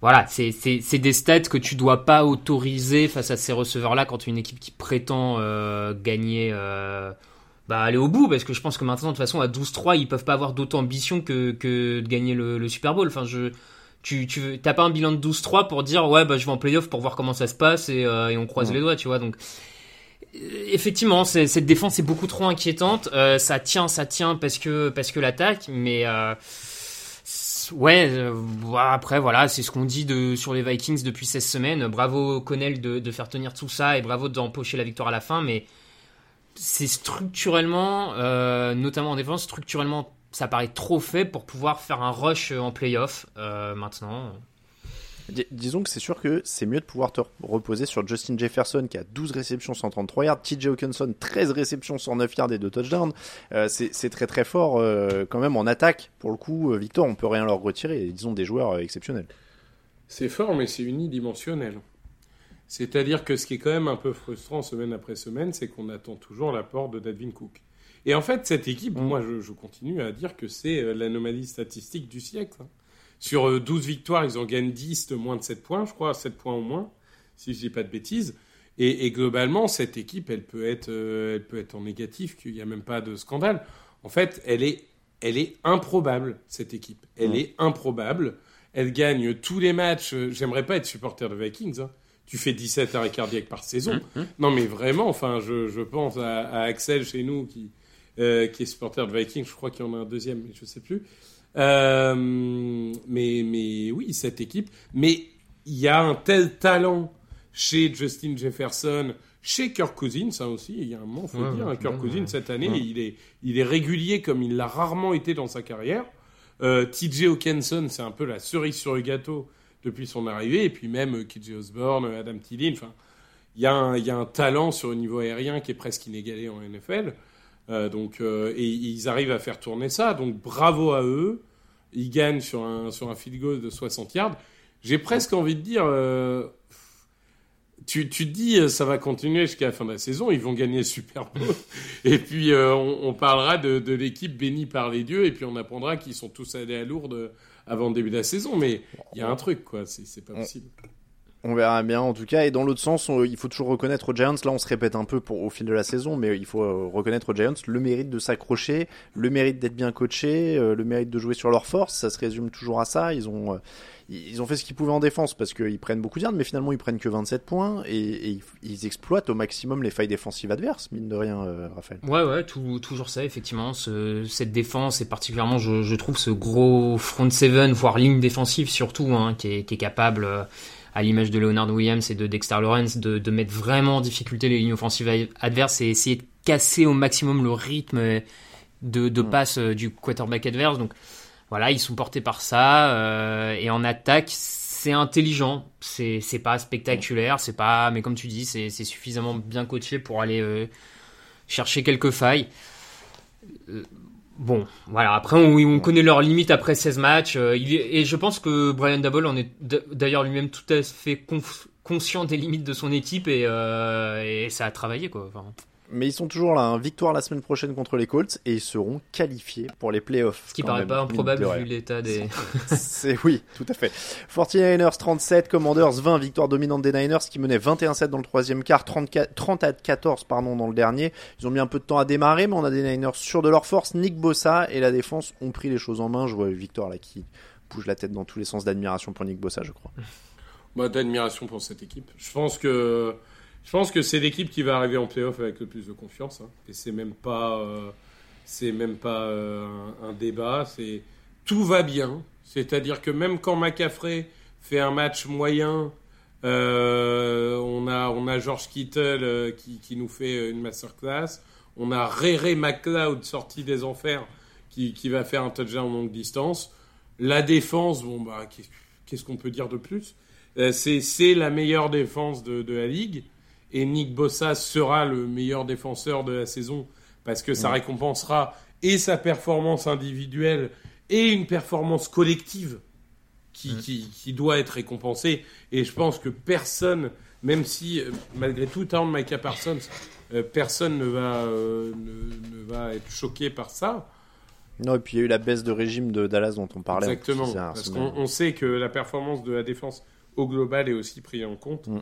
Voilà, c'est des stats que tu dois pas autoriser face à ces receveurs-là quand tu es une équipe qui prétend euh, gagner, euh, bah, aller au bout, parce que je pense que maintenant, de toute façon, à 12-3, ils peuvent pas avoir d'autant ambition que, que de gagner le, le Super Bowl. Enfin, je, tu, tu t'as pas un bilan de 12-3 pour dire, ouais, bah, je vais en playoff pour voir comment ça se passe et, euh, et on croise Ouais. les doigts, tu vois. Donc, euh, effectivement, cette défense est beaucoup trop inquiétante. Euh, ça tient, ça tient parce que parce que l'attaque, mais euh, ouais. euh, voilà, après, voilà, c'est ce qu'on dit de sur les Vikings depuis 16 semaines. Bravo Connell de, de faire tenir tout ça et bravo d'empocher la victoire à la fin, mais c'est structurellement, euh, notamment en défense, structurellement, ça paraît trop fait pour pouvoir faire un rush en playoff euh, maintenant. Dis- Disons que c'est sûr que c'est mieux de pouvoir te reposer sur Justin Jefferson qui a 12 réceptions 133 yards, TJ Hawkinson 13 réceptions 109 yards et 2 touchdowns. Euh, c'est très très fort euh, quand même en attaque. Pour le coup, euh, Victor, on peut rien leur retirer. Ils ont des joueurs euh, exceptionnels. C'est fort, mais c'est unidimensionnel. C'est-à-dire que ce qui est quand même un peu frustrant semaine après semaine, c'est qu'on attend toujours l'apport de Dalvin Cook. Et en fait, cette équipe, moi, je, je continue à dire que c'est euh, l'anomalie statistique du siècle. hein. Sur euh, 12 victoires, ils en gagnent 10 de moins de 7 points, je crois, 7 points au moins, si je dis pas de bêtises. Et, et globalement, cette équipe, elle peut être, euh, elle peut être en négatif, qu'il n'y a même pas de scandale. En fait, elle est, elle est improbable, cette équipe. Elle Ouais. est improbable. Elle gagne tous les matchs. Euh, J'aimerais pas être supporter de Vikings. hein. Tu fais 17 arrêts cardiaques par saison. Non, mais vraiment, enfin, je, je pense à, à Axel chez nous qui, euh, qui est supporter de Vikings. Je crois qu'il y en a un deuxième, mais je sais plus. Euh, mais, mais oui, cette équipe. Mais il y a un tel talent chez Justin Jefferson, chez Kirk Cousins, ça aussi. Il y a un moment, faut Ouais, le dire, ouais, hein, Kirk ouais, Cousins ouais. cette année, Ouais. il est, il est régulier comme il l'a rarement été dans sa carrière. Euh, TJ Hawkinson, c'est un peu la cerise sur le gâteau depuis son arrivée, et puis même KJ Osborne, Adam enfin, il y, un- il y a un talent sur le niveau aérien qui est presque inégalé en NFL. Euh, donc, euh, et ils arrivent à faire tourner ça. Donc bravo à eux. Ils gagnent sur un, sur un field goal de 60 yards. J'ai presque envie de dire, euh, tu, tu te dis, ça va continuer jusqu'à la fin de la saison. Ils vont gagner Super Bowl. (laughs) et puis euh, on, on parlera de, de l'équipe bénie par les dieux. Et puis on apprendra qu'ils sont tous allés à Lourdes avant le début de la saison. Mais il y a un truc, quoi. C'est c'est pas possible. On verra bien en tout cas. Et dans l'autre sens, il faut toujours reconnaître aux Giants, là on se répète un peu pour, au fil de la saison, mais il faut euh, reconnaître aux Giants le mérite de s'accrocher, le mérite d'être bien coachés, euh, le mérite de jouer sur leur force. Ça se résume toujours à ça. Ils ont, euh, ils ont fait ce qu'ils pouvaient en défense parce qu'ils prennent beaucoup de yards, mais finalement ils prennent que 27 points et, ils, exploitent au maximum les failles défensives adverses, mine de rien, Raphaël. Ouais, ouais, tout, toujours ça, effectivement. Ce, cette défense, et particulièrement, je, je trouve ce gros front seven, voire ligne défensive surtout, hein, qui, est, qui est capable, à l'image de Leonard Williams et de Dexter Lawrence, de, de mettre vraiment en difficulté les lignes offensives adverses et essayer de casser au maximum le rythme de, de passe euh, du quarterback adverse. Donc voilà, ils sont portés par ça. euh, et en attaque, c'est intelligent, c'est pas spectaculaire, c'est pas, mais comme tu dis, c'est c'est suffisamment bien coaché pour aller euh, chercher quelques failles. Euh, Bon, voilà. Après, on, on connaît leurs limites après 16 matchs. euh, il est- et je pense que Brian Dabble en est d'ailleurs lui-même tout à fait conf- conscient des limites de son équipe et, euh, et ça a travaillé quoi. Enfin, Mais ils sont toujours là, hein. victoire la semaine prochaine contre les Colts et ils seront qualifiés pour les playoffs. ce qui paraît même, pas improbable vu l'état des. C'est oui, tout à fait. 49ers 37, Commanders 20, victoire dominante des Niners qui menait 21-7 dans le troisième quart, 34, 30 à 14 pardon dans le dernier. Ils ont mis un peu de temps à démarrer, mais on a des Niners sûrs de leur force. Nick Bossa et la défense ont pris les choses en main. Je vois Victor là qui bouge la tête dans tous les sens d'admiration pour Nick Bossa, je crois. Bah, d'admiration pour cette équipe. Je pense que je pense que c'est l'équipe qui va arriver en playoff avec le plus de confiance. hein. Et c'est même pas euh, c'est même pas euh, un, débat. C'est tout va bien. C'est-à-dire que même quand McCaffrey fait un match moyen, euh, on a on a George Kittle euh, qui, qui nous fait une masterclass. On a Rere McLeod sorti des enfers qui, qui va faire un touchdown en longue distance. La défense, bon bah qu'est- qu'est-ce qu'on peut dire de plus? Euh, c'est c'est la meilleure défense de, de la ligue et Nick Bossa sera le meilleur défenseur de la saison parce que ça récompensera et sa performance individuelle et une performance collective qui, qui, qui doit être récompensée. Et je pense que personne même si euh, malgré tout talent de Micah Parsons euh, personne ne va euh, ne, ne va être choqué par ça. Non, et puis il y a eu la baisse de régime de Dallas dont on parlait. exactement parce qu'on sait que la performance de la défense au global est aussi prise en compte Mm, mm.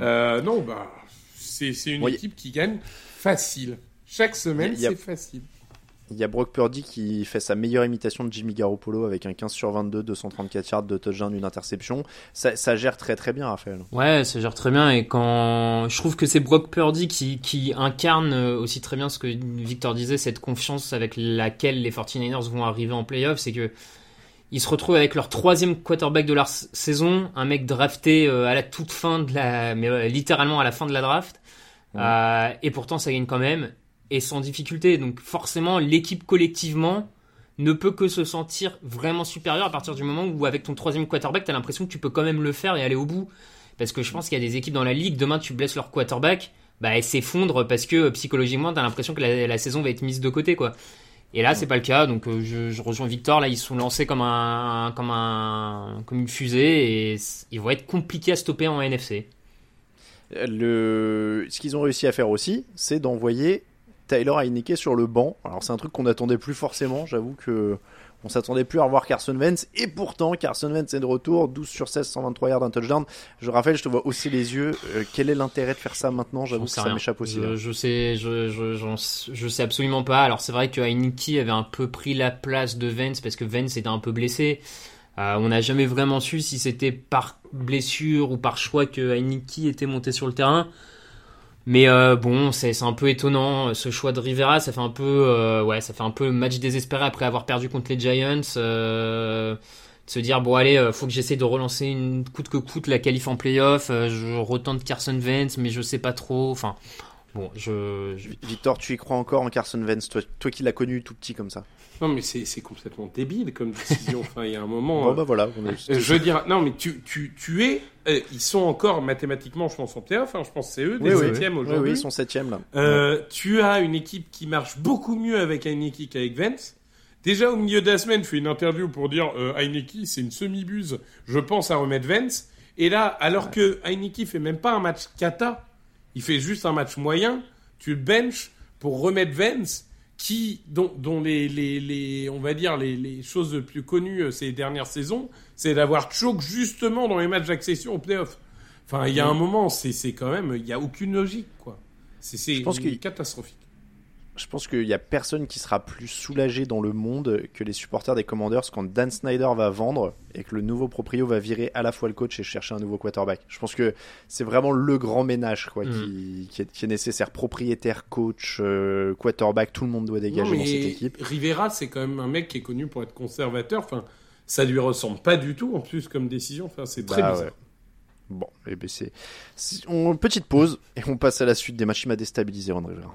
Euh, non, bah, c'est c'est une Oui. équipe qui gagne facile. Chaque semaine, a- c'est facile. Il y a Brock Purdy qui fait sa meilleure imitation de Jimmy Garoppolo avec un 15 sur 22, 234 yards de touchdown, une interception. Ça, ça gère très très bien, Raphaël. Ouais, ça gère très bien et quand je trouve que c'est Brock Purdy qui, qui incarne euh, aussi très bien ce que Victor disait, cette confiance avec laquelle les 49ers vont arriver en playoff, c'est que ils se retrouvent avec leur troisième quarterback de leur saison, un mec drafté euh, à la toute fin de la, mais euh, littéralement à la fin de la draft, Euh, et pourtant ça gagne quand même et sans difficulté. Donc forcément l'équipe collectivement ne peut que se sentir vraiment supérieur à partir du moment où avec ton troisième quarterback, t'as l'impression que tu peux quand même le faire et aller au bout. Parce que je pense qu'il y a des équipes dans la ligue, demain tu blesses leur quarterback, bah elle s'effondre parce que psychologiquement t'as l'impression que la, la saison va être mise de côté quoi. Et là c'est pas le cas, donc euh, je, je rejoins Victor, là ils sont lancés comme un comme un comme une fusée et ils vont être compliqués à stopper en NFC. Le... Ce qu'ils ont réussi à faire aussi, c'est d'envoyer Tyler Heineke sur le banc. Alors c'est un truc qu'on n'attendait plus forcément, j'avoue que on s'attendait plus à revoir Carson Wentz, et pourtant Carson Wentz est de retour, 12 sur 16, 123 yards, un touchdown. Je rappelle, je te vois hausser les yeux. Euh, quel est l'intérêt de faire ça maintenant? J'avoue que ça m'échappe aussi. Je, hein. je sais, je, je, j'en- je sais absolument pas. Alors c'est vrai que Heineke avait un peu pris la place de Vance parce que Vance était un peu blessé. Euh, on n'a jamais vraiment su si c'était par blessure ou par choix que Heineke était monté sur le terrain. Mais euh, bon, c'est un peu étonnant ce choix de Rivera. Ça fait un peu, euh, ouais, ça fait un peu match désespéré après avoir perdu contre les Giants. euh, de se dire bon allez, euh, faut que j'essaie de relancer une coûte que coûte la qualif en playoff. euh, je retente Carson Wentz, mais je sais pas trop. Enfin, bon, je, je- Victor, tu y crois encore en Carson Wentz, toi, toi qui l'as connu tout petit comme ça Non, mais c'est c'est complètement débile comme décision. (laughs) enfin, il y a un moment. Bon euh, bah voilà. on est- euh, je veux dire, non, mais tu, tu, tu es. euh, ils sont encore mathématiquement, je pense, en playoff. hein, je pense que c'est eux, des Oui, oui, septièmes oui, oui, aujourd'hui. ils sont septièmes là. Euh, tu as une équipe qui marche beaucoup mieux avec Heineke qu'avec Vance. Déjà au milieu de la semaine, fais une interview pour dire euh, Heineke c'est une semi-buse. Je pense à remettre Vance. Et là, alors que Heineke fait même pas un match kata, il fait juste un match moyen. Tu le benches pour remettre Vance, qui dont, dont les, les, les on va dire les, les choses les plus connues euh, ces dernières saisons, c'est d'avoir choke justement dans les matchs d'accession au playoff. Enfin, il y a un moment, c'est quand même, il y a aucune logique quoi. C'est catastrophique. Je pense qu'il y a personne qui sera plus soulagé dans le monde que les supporters des Commanders quand Dan Snyder va vendre et que le nouveau proprio va virer à la fois le coach et chercher un nouveau quarterback. Je pense que c'est vraiment le grand ménage quoi, Mm. qui, qui, est, qui est nécessaire. Propriétaire, coach, euh, quarterback, tout le monde doit dégager Non, dans cette équipe. Rivera, c'est quand même un mec qui est connu pour être conservateur. Enfin, ça lui ressemble pas du tout en plus comme décision. Enfin, c'est très Bah bizarre. ouais. Bon, eh ben c'est. si- on- Petite pause et on passe à la suite des matchs qui m'a déstabilisé, Ron Rivera.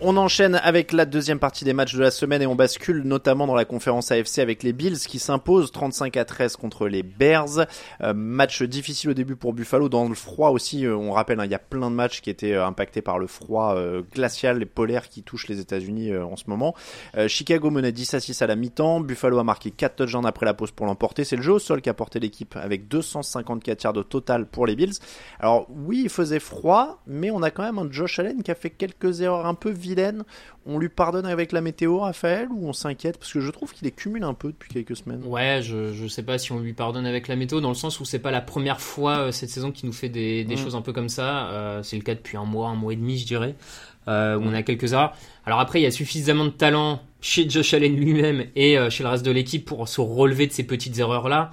On enchaîne avec la deuxième partie des matchs de la semaine et on bascule notamment dans la conférence AFC avec les Bills qui s'imposent 35 à 13 contre les Bears. Euh, match difficile au début pour Buffalo dans le froid aussi. Euh, on rappelle, hein, il y a plein de matchs qui étaient euh, impactés par le froid glacial et polaire qui touche les États-Unis en ce moment. Chicago menait 10 à 6 à la mi-temps. Buffalo a marqué 4 touchdowns après la pause pour l'emporter. C'est le jeu au sol qui a porté l'équipe avec 254 yards au total pour les Bills. Alors oui, il faisait froid, mais on a quand même un Josh Allen qui a fait quelques erreurs un peu On lui pardonne avec la météo, Raphaël, ou on s'inquiète Parce que je trouve qu'il est cumule un peu depuis quelques semaines? Ouais, je, je sais pas si on lui pardonne avec la météo, dans le sens où c'est pas la première fois euh, cette saison qu'il nous fait des, des Mm. choses un peu comme ça. Euh, c'est le cas depuis un mois, un mois et demi, je dirais, euh, où on a quelques erreurs. Alors après, il y a suffisamment de talent chez Josh Allen lui-même et euh, chez le reste de l'équipe pour se relever de ces petites erreurs-là.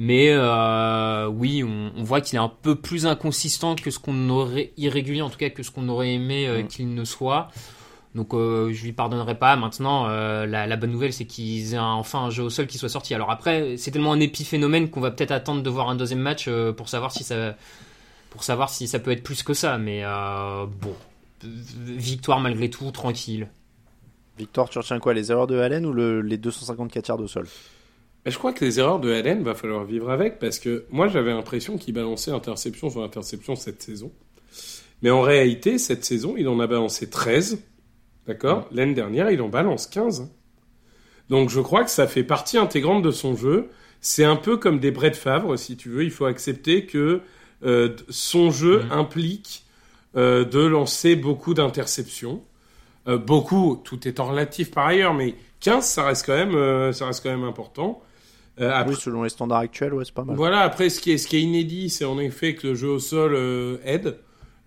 Mais euh, oui, on, on voit qu'il est un peu plus inconsistant que ce qu'on aurait irrégulier, en tout cas que ce qu'on aurait aimé euh, Mm. qu'il ne soit. Donc euh, je lui pardonnerai pas. Maintenant, euh, la, la bonne nouvelle, c'est qu'ils aient un- enfin un jeu au sol qui soit sorti. Alors après, c'est tellement un épiphénomène qu'on va peut-être attendre de voir un deuxième match euh, pour savoir si ça, pour savoir si ça peut être plus que ça. Mais euh, bon, victoire malgré tout, tranquille. Victor, tu retiens quoi? Les erreurs de Allen ou le- les 254 yards au sol? Je crois que les erreurs de Allen, va falloir vivre avec parce que moi j'avais l'impression qu'il balançait interception sur interception cette saison. Mais en réalité, cette saison, il en a balancé 13. D'accord? L'année dernière, il en balance 15. Donc je crois que ça fait partie intégrante de son jeu. C'est un peu comme des Brett Favre, si tu veux. Il faut accepter que euh, son jeu implique euh, de lancer beaucoup d'interceptions. Euh, beaucoup, tout étant relatif par ailleurs, mais 15, ça reste quand même, ça reste quand même important. Euh, après- Oui, selon les standards actuels, ouais, c'est pas mal. voilà, après, ce qui est, ce qui est inédit, c'est en effet que le jeu au sol euh, aide.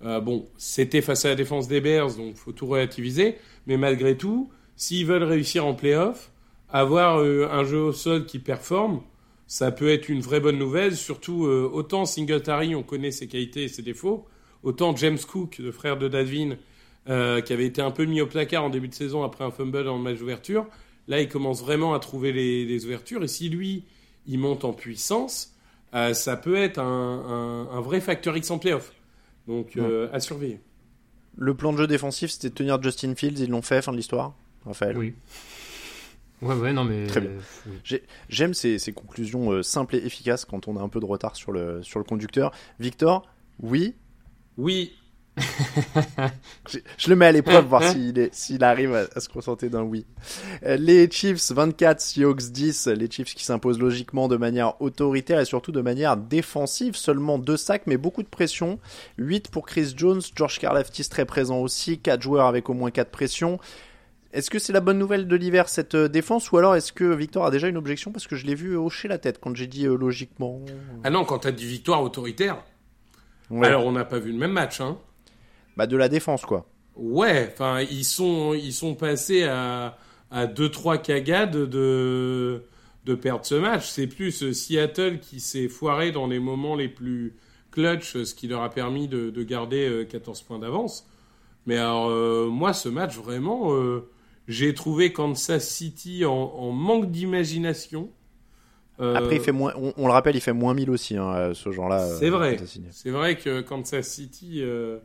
Euh, bon, c'était face à la défense des Bears, donc faut tout relativiser. Mais malgré tout, s'ils veulent réussir en playoff, avoir un jeu au sol qui performe, ça peut être une vraie bonne nouvelle. Surtout, autant Singletary, on connaît ses qualités et ses défauts, autant James Cook, le frère de Dadvin, euh, qui avait été un peu mis au placard en début de saison après un fumble le match d'ouverture, là, il commence vraiment à trouver les, les ouvertures. Et si lui, il monte en puissance, euh, ça peut être un, un- un vrai facteur X en playoff. Donc, euh, à surveiller. Le plan de jeu défensif, c'était de tenir Justin Fields. Ils l'ont fait, fin de l'histoire. Raphaël. Oui. Ouais, ouais, non, mais. Très bien. oui. J'aime ces, ces conclusions euh, simples et efficaces quand on a un peu de retard sur le, sur le conducteur. Victor, oui? Oui. Je, je le mets à l'épreuve, voir s'il arrive à, à se contenter d'un oui. Euh, Les Chiefs 24, Seahawks 10. Les Chiefs qui s'imposent logiquement de manière autoritaire et surtout de manière défensive. Seulement deux sacs, mais beaucoup de pression. 8 pour Chris Jones, George Karlaftis très présent aussi. 4 joueurs avec au moins 4 pressions. Est-ce que c'est la bonne nouvelle de l'hiver cette euh, défense ou alors est-ce que Victor a déjà une objection parce que je l'ai vu hocher la tête quand j'ai dit euh, logiquement? Ah non, quand t'as dit victoire autoritaire, Ouais. alors on n'a pas vu le même match, hein. Bah de la défense quoi. Ouais, enfin, ils sont, ils sont passés à, à 2-3 cagades de, de perdre ce match. C'est plus euh, Seattle qui s'est foiré dans les moments les plus clutch, ce qui leur a permis de, de garder euh, 14 points d'avance. Mais alors, euh, moi, ce match, vraiment, euh, j'ai trouvé Kansas City en, en manque d'imagination. Euh, Après il fait moins, on, on le rappelle, il fait moins 1000 aussi hein, euh, ce genre-là. euh, c'est vrai. C'est vrai que Kansas City, euh, euh,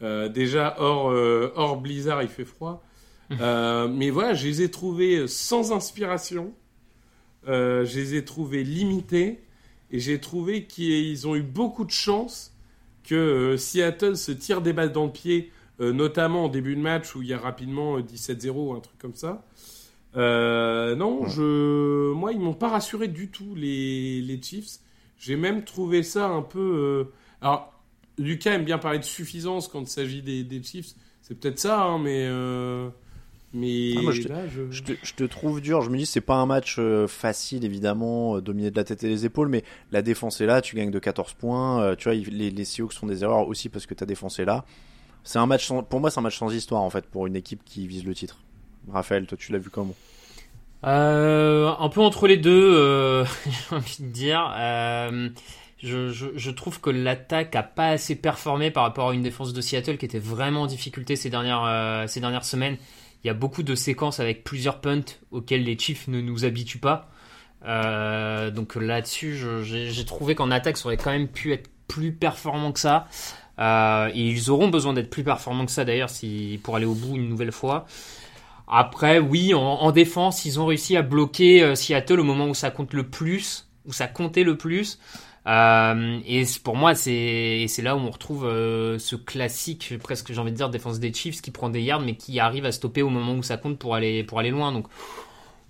déjà hors, euh, hors blizzard, il fait froid. Euh, mais voilà, je les ai trouvés sans inspiration. euh, je les ai trouvés limités et j'ai trouvé qu'ils ont eu beaucoup de chance que euh, Seattle se tire des balles dans le pied, euh, notamment en début de match où il y a rapidement euh, 17-0 ou un truc comme ça. Euh, non, je, moi, ils m'ont pas rassuré du tout les, les Chiefs. J'ai même trouvé ça un peu. euh, Alors, Lucas aime bien parler de suffisance quand il s'agit des, des Chiefs. C'est peut-être ça, hein, mais euh, mais Ah, moi, je te- là, je... Je te, je te trouve dur. Je me dis, c'est pas un match euh, facile, évidemment, euh, dominé de la tête et des épaules, mais la défense est là, tu gagnes de 14 points. euh, tu vois, les, les Seahawks font des erreurs aussi parce que ta défense est là. C'est un match sans- pour moi, c'est un match sans histoire, en fait, pour une équipe qui vise le titre. Raphaël, toi, tu l'as vu comment? Euh, un peu entre les deux, euh, (laughs) j'ai envie de dire. Je, trouve que l'attaque a pas assez performé par rapport à une défense de Seattle qui était vraiment en difficulté ces dernières, euh, ces dernières semaines. Il y a beaucoup de séquences avec plusieurs punts auxquels les Chiefs ne nous habituent pas. Euh, donc là-dessus, j'ai trouvé qu'en attaque, ça aurait quand même pu être plus performant que ça. Euh, et ils auront besoin d'être plus performants que ça d'ailleurs pour aller au bout une nouvelle fois. Après, oui, en, en défense, ils ont réussi à bloquer Seattle au moment où ça compte le plus, où ça comptait le plus. Euh, et pour moi, c'est là où on retrouve euh, ce classique, presque j'ai envie de dire, défense des Chiefs qui prend des yards mais qui arrive à stopper au moment où ça compte pour aller pour aller loin. Donc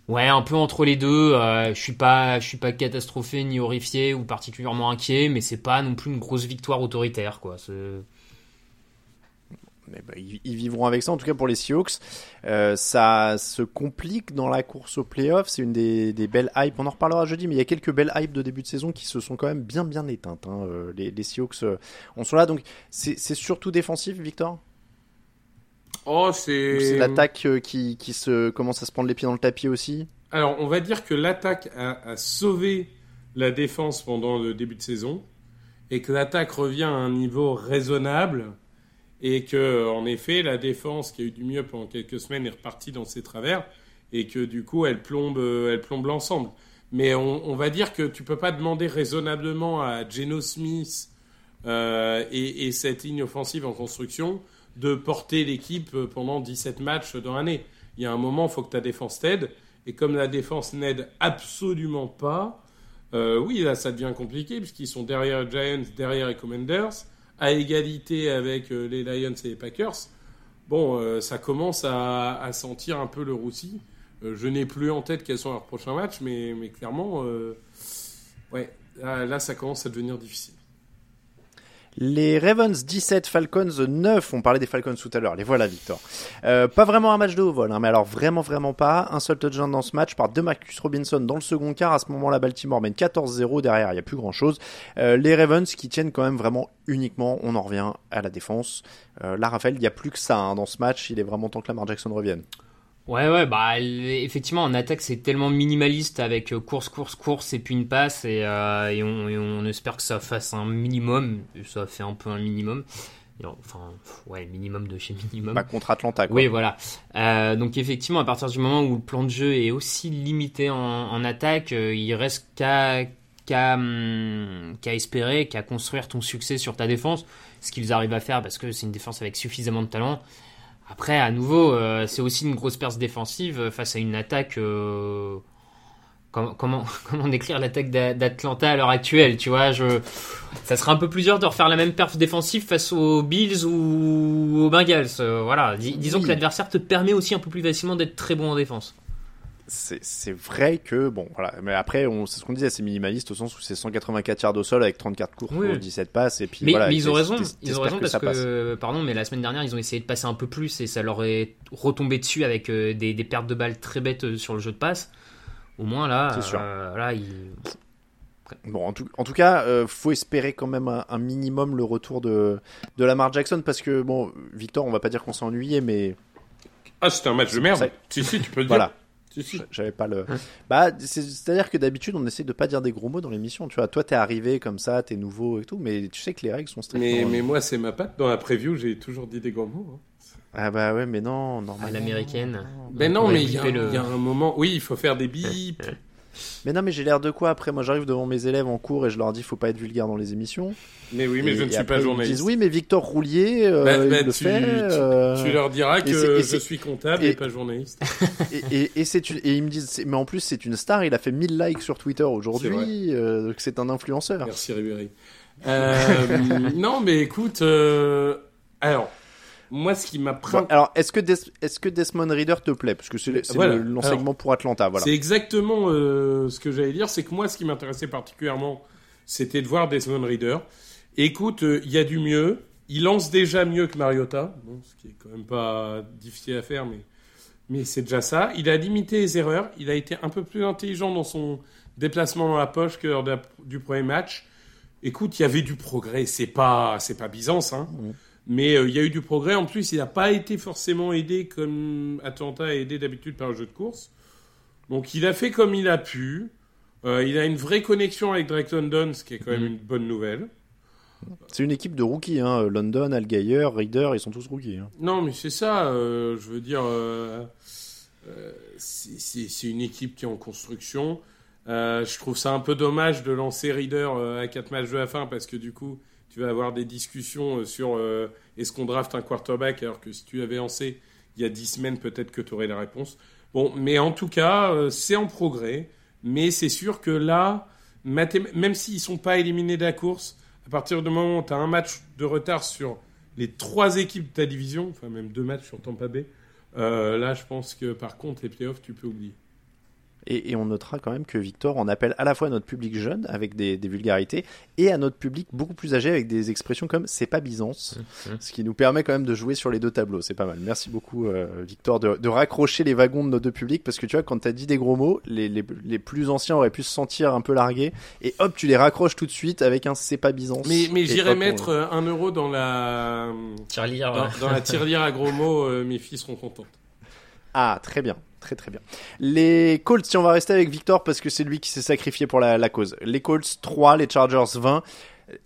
ouais, un peu entre les deux. Euh, je suis pas je suis pas catastrophé ni horrifié ou particulièrement inquiet, mais c'est pas non plus une grosse victoire autoritaire quoi. Eh ben, ils, ils vivront avec ça. En tout cas, pour les Seahawks, euh, ça se complique dans la course aux playoffs. C'est une des, des belles hypes. On en reparlera jeudi, mais il y a quelques belles hypes de début de saison qui se sont quand même bien bien éteintes. hein. Euh, Les, les Seahawks euh, en sont là. Donc, c'est surtout défensif, Victor? Oh, c'est. L'attaque euh, qui, qui se commence à se prendre les pieds dans le tapis aussi? Alors, on va dire que l'attaque a, a sauvé la défense pendant le début de saison et que l'attaque revient à un niveau raisonnable et que, en effet, la défense qui a eu du mieux pendant quelques semaines est repartie dans ses travers et que du coup, elle plombe, euh, elle plombe l'ensemble. Mais on, va dire que tu peux pas demander raisonnablement à Geno Smith euh, et, et cette ligne offensive en construction de porter l'équipe euh, pendant 17 matchs dans l'année. Il y a un moment, il faut que ta défense t'aide. Et comme la défense n'aide absolument pas, oui, là, ça devient compliqué, puisqu'ils sont derrière Giants, derrière les Commanders, à égalité avec euh, les Lions et les Packers. Bon, euh, ça commence à, sentir un peu le roussi. Euh, je n'ai plus en tête quels sont leurs prochains matchs, mais, mais clairement, ouais, là, ça commence à devenir difficile. Les Ravens 17, Falcons 9. On parlait des Falcons tout à l'heure. Les voilà, Victor. Euh, pas vraiment un match de haut vol, hein, mais alors vraiment, vraiment pas. Un seul touchdown dans ce match par Demarcus Robinson dans le second quart. À ce moment-là, Baltimore mène 14-0. Derrière, il n'y a plus grand-chose. Euh, les Ravens qui tiennent quand même vraiment uniquement, on en revient à la défense. Euh, là, Raphaël, il n'y a plus que ça hein, dans ce match. Il est vraiment temps que Lamar Jackson revienne. Ouais, ouais, bah effectivement, en attaque, c'est tellement minimaliste avec euh, course, course, course et puis une passe, et, euh, et, on, et on espère que ça fasse un minimum. Ça fait un peu un minimum. Enfin, ouais, minimum de chez minimum. Pas contre Atlanta, quoi. Oui, voilà. Euh, donc effectivement, à partir du moment où le plan de jeu est aussi limité en, en attaque, il reste qu'à qu'à hum, qu'à espérer, qu'à construire ton succès sur ta défense, ce qu'ils arrivent à faire parce que c'est une défense avec suffisamment de talent. Après, à nouveau, euh, c'est aussi une grosse perce défensive euh, face à une attaque. euh, comment, comment, (laughs) comment décrire l'attaque d'A- d'Atlanta à l'heure actuelle Tu vois, je, ça sera un peu plus dur de refaire la même perf défensive face aux Bills ou aux Bengals. euh, voilà, Dis- disons Oui. que l'adversaire te permet aussi un peu plus facilement d'être très bon en défense. C'est vrai que bon voilà mais après on c'est ce qu'on disait c'est minimaliste au sens où c'est 184 yards au sol avec 34 courses Oui. pour 17 passes et puis Mais, voilà mais ils ont raison, ils ont raison parce ça que, passe. pardon, mais la semaine dernière, ils ont essayé de passer un peu plus et ça leur est retombé dessus avec euh, des, des pertes de balles très bêtes euh, sur le jeu de passe. Au moins là, C'est sûr. euh, là, ils... Bon, en tout, en tout cas, euh, faut espérer quand même un, un minimum le retour de, de Lamar Jackson parce que, bon, Victor, on va pas dire qu'on s'est ennuyé, mais Ah, c'était un match de merde. ça- Si, si, tu peux le (laughs) dire. voilà. Si, si. J'avais pas le. Bah, c'est- c'est-à-dire que d'habitude, on essaie de pas dire des gros mots dans l'émission. Tu vois, toi, t'es arrivé comme ça, t'es nouveau et tout, mais tu sais que les règles sont strictes. Mais, hein. mais moi, c'est ma patte. Dans la preview, j'ai toujours dit des gros mots. hein. Ah bah ouais, mais non, à normalement. l'américaine. Ben On non, mais il y, a- le- y a un moment. Oui, il faut faire des bips. Mais non, mais j'ai l'air de quoi après? Moi, j'arrive devant mes élèves en cours et je leur dis faut pas être vulgaire dans les émissions. Mais oui, mais Et- je ne suis pas ils me journaliste. disent oui, mais Victor Roulier, euh, Bah, bah, il le tu, fait. tu- euh, tu leur diras que et je suis comptable et, pas journaliste. (laughs) et, et, ils me disent, mais en plus c'est une star, il a fait 1000 likes sur Twitter aujourd'hui, euh, c'est un influenceur. Merci Ribéry. Euh, (laughs) non, mais écoute, euh, alors, moi, ce qui m'a Bon, pris... alors est-ce que, Des- est-ce que Desmond Reader te plaît? Parce que c'est c'est Voilà. le- l'enseignement pour Atlanta, voilà. C'est exactement euh, ce que j'allais dire. C'est que moi, ce qui m'intéressait particulièrement, c'était de voir Desmond Reader. Écoute, euh, il y a du mieux. Il lance déjà mieux que Mariota, bon, ce qui est quand même pas difficile à faire, mais, mais c'est déjà ça. Il a limité les erreurs. Il a été un peu plus intelligent dans son déplacement dans la poche que lors de la- du premier match. Écoute, il y avait du progrès. C'est pas, c'est pas Byzance, hein. Mais euh, il y a eu du progrès. En plus, il n'a pas été forcément aidé comme Atlanta est aidé d'habitude par le jeu de course. Donc il a fait comme il a pu. Euh, il a une vraie connexion avec Drake London, ce qui est quand même une bonne nouvelle. C'est une équipe de rookies, hein. London, Algeyer, Reader, ils sont tous rookies. hein. Non, mais c'est ça. euh, je veux dire, euh, euh, c'est- une équipe qui est en construction. Euh, je trouve ça un peu dommage de lancer Reader euh, à 4 matchs de la fin parce que du coup, tu vas avoir des discussions euh, sur euh, est-ce qu'on draft un quarterback alors que si tu avais lancé il y a 10 semaines, peut-être que tu aurais la réponse. Bon, mais en tout cas, euh, c'est en progrès. Mais c'est sûr que là, même s'ils sont pas éliminés de la course, à partir du moment où tu as un match de retard sur les trois équipes de ta division, enfin même deux matchs sur Tampa Bay, là je pense que par contre les playoffs tu peux oublier. Et, et on notera quand même que Victor en appelle à la fois à notre public jeune avec des, des vulgarités et à notre public beaucoup plus âgé avec des expressions comme c'est pas Byzance, ce qui nous permet quand même de jouer sur les deux tableaux. C'est pas mal. Merci beaucoup euh, Victor de, de raccrocher les wagons de nos deux publics parce que tu vois quand t'as dit des gros mots, les, les, les plus anciens auraient pu se sentir un peu largués et hop tu les raccroches tout de suite avec un c'est pas Byzance. Mais, mais Et j'irai hop, on- mettre euh, un euro dans la Tirelire. dans, dans la tirelire à gros (laughs) mots, euh, mes filles seront contentes. Ah, très bien, très très bien. Les Colts, si on va rester avec Victor parce que c'est lui qui s'est sacrifié pour la, cause. Les Colts 3, les Chargers 20.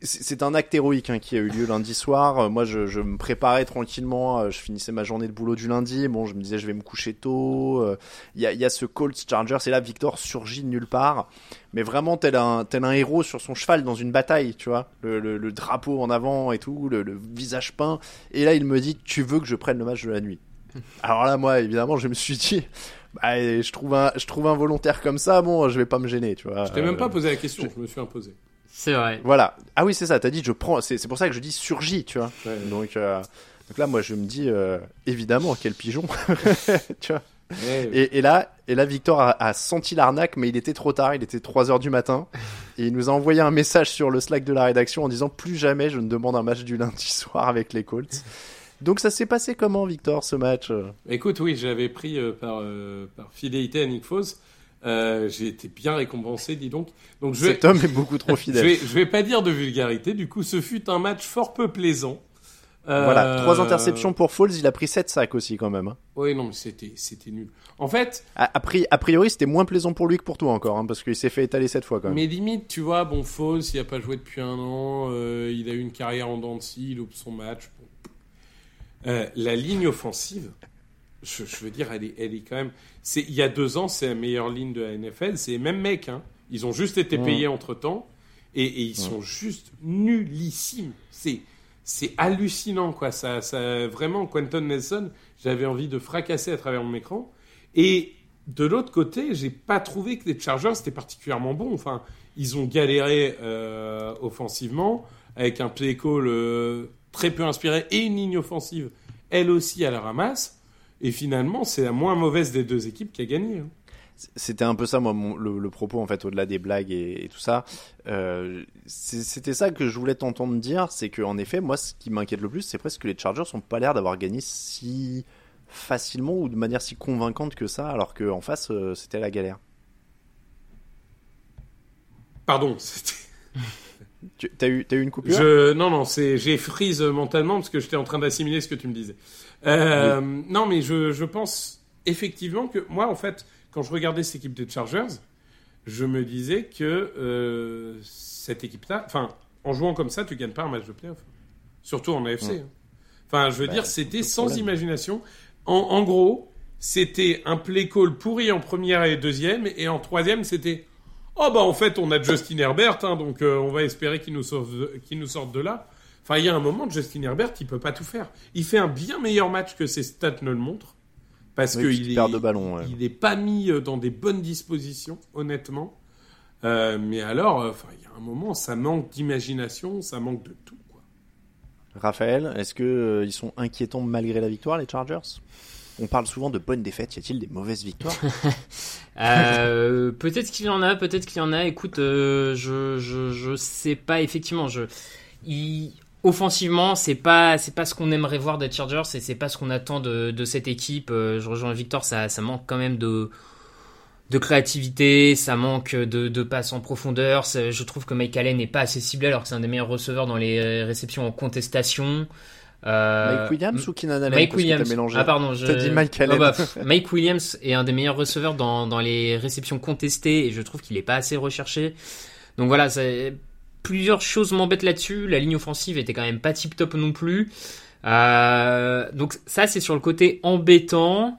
C'est un acte héroïque hein, qui a eu lieu lundi soir. Euh, Moi, je, me préparais tranquillement. euh, Je finissais ma journée de boulot du lundi. Bon, je me disais, je vais me coucher tôt. Euh, Il y, a, il y a ce Colts Chargers et là, Victor surgit de nulle part. Mais vraiment, tel un, tel un héros sur son cheval dans une bataille, tu vois. Le drapeau en avant et tout, le, le visage peint. Et là, il me dit, tu veux que je prenne le match de la nuit alors là, moi, évidemment, je me suis dit, bah, je trouve un, je trouve un volontaire comme ça, bon, je vais pas me gêner, tu vois. Je t'ai même Euh, pas posé la question, je me suis imposé. C'est vrai. Voilà. Ah oui, c'est ça. T'as dit, je prends. C'est c'est pour ça que je dis surgit, tu vois. Ouais. Donc, euh, donc là, moi, je me dis, euh, évidemment, quel pigeon, (laughs) tu vois. Ouais, Et, et là, et là, Victor a, a senti l'arnaque, mais il était trop tard. Il était 3 heures du matin, et il nous a envoyé un message sur le Slack de la rédaction en disant plus jamais je ne demande un match du lundi soir avec les Colts. Donc ça s'est passé comment, Victor, ce match euh Écoute, oui, j'avais pris euh, par, euh, par fidélité à Nick. Euh, j'ai été bien récompensé, dis donc. Donc je vais, Cet homme est beaucoup trop (laughs) je fidèle. vais, je vais pas dire de vulgarité. Du coup, ce fut un match fort peu plaisant. Voilà, trois interceptions pour Foles, il a pris 7 sacs aussi quand même. hein. Oui, non, mais c'était, c'était nul. En fait, A, a pri- a priori, c'était moins plaisant pour lui que pour toi encore, hein, parce qu'il s'est fait étaler 7 fois quand même. mais limite, tu vois, bon, il a pas joué depuis un an. euh, il a eu une carrière en dents de scie, il loupe son match. Bon. Euh, la ligne offensive, je, je veux dire, elle est, elle est quand même. C'est, il y a deux ans, c'est la meilleure ligne de la NFL. C'est les mêmes mecs. Hein. Ils ont juste été Ouais. payés entre temps et, et ils sont juste nullissimes. C'est, c'est hallucinant, quoi. Ça, ça, vraiment, Quentin Nelson, j'avais envie de fracasser à travers mon écran. Et de l'autre côté, j'ai pas trouvé que les Chargers étaient particulièrement bons. Enfin, ils ont galéré euh, offensivement avec un play call euh, très peu inspiré et une ligne offensive, elle aussi à la ramasse. Et finalement, c'est la moins mauvaise des deux équipes qui a gagné. hein. C'était un peu ça, moi, mon- le, le propos, en fait, au-delà des blagues et, et tout ça. Euh, C'était ça que je voulais t'entendre dire, c'est que en effet, moi, ce qui m'inquiète le plus, c'est presque que les Chargers n'ont pas l'air d'avoir gagné si facilement ou de manière si convaincante que ça, alors qu'en face, euh, c'était la galère. Pardon, c'était. Tu as eu, t'as eu une coupure Je, non, non, c'est, j'ai freeze mentalement parce que j'étais en train d'assimiler ce que tu me disais. Euh, Non, mais je, je pense effectivement que moi, en fait, quand je regardais cette équipe des Chargers, je me disais que euh, cette équipe-là, enfin, en jouant comme ça, tu gagnes pas un match de playoff. Surtout en AFC. Ouais. hein. Enfin, je veux Bah, dire, c'était sans problème. imagination. En, en gros, c'était un play call pourri en première et deuxième, et en troisième, c'était oh bah en fait on a Justin Herbert, hein, donc euh, on va espérer qu'il nous sorte, qu'il nous sorte de là. Enfin, il y a un moment, Justin Herbert, il peut pas tout faire. Il fait un bien meilleur match que ses stats ne le montrent, parce Oui, qu'il est, perd de ballon, ouais. il est pas mis euh, dans des bonnes dispositions, honnêtement. Euh, mais alors, enfin, il y a un moment, ça manque d'imagination, ça manque de tout. Raphaël, est-ce que euh, ils sont inquiétants malgré la victoire, les Chargers? On parle souvent de bonnes défaites. Y a-t-il des mauvaises victoires? (laughs) Euh, peut-être qu'il y en a, peut-être qu'il y en a. Écoute, euh, je, je, je sais pas effectivement. Je, offensivement, c'est pas, c'est pas ce qu'on aimerait voir des Chargers et c'est pas ce qu'on attend de, de cette équipe. Euh, je rejoins Victor, ça, ça manque quand même de, de créativité, ça manque de, de passes en profondeur. Je trouve que Mike Allen n'est pas assez ciblé alors que c'est un des meilleurs receveurs dans les réceptions en contestation. Euh, Mike Williams ou Keenan Allen Mike Williams. mélangé. Ah pardon, je... Dit Mike Allen. Oh, bah, pff, Mike Williams est un des meilleurs receveurs dans, dans les réceptions contestées et je trouve qu'il est pas assez recherché. Donc voilà, plusieurs choses m'embêtent là-dessus. La ligne offensive était quand même pas tip top non plus. Euh, donc ça c'est sur le côté embêtant.